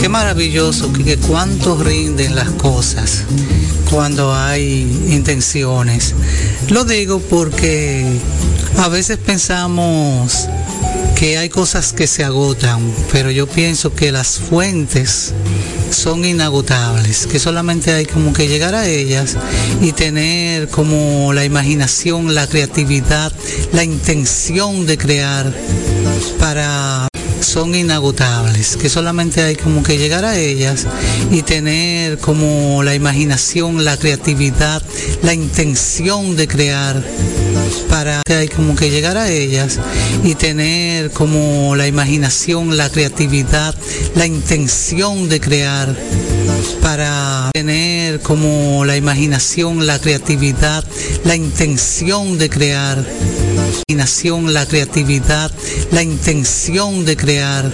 Qué maravilloso, que, que cuánto rinden las cosas cuando hay intenciones. Lo digo porque a veces pensamos que hay cosas que se agotan, pero yo pienso que las fuentes son inagotables, que solamente hay como que llegar a ellas y tener como la imaginación, la creatividad, la intención de crear para son inagotables, que solamente hay como que llegar a ellas y tener como la imaginación, la creatividad, la intención de crear para hay como que llegar a ellas y tener como la imaginación, la creatividad, la intención de crear para tener como la imaginación, la creatividad, la intención de crear, imaginación, la creatividad, la intención de crear,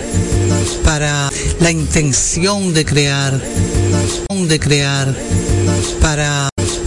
para la intención de crear, de crear, para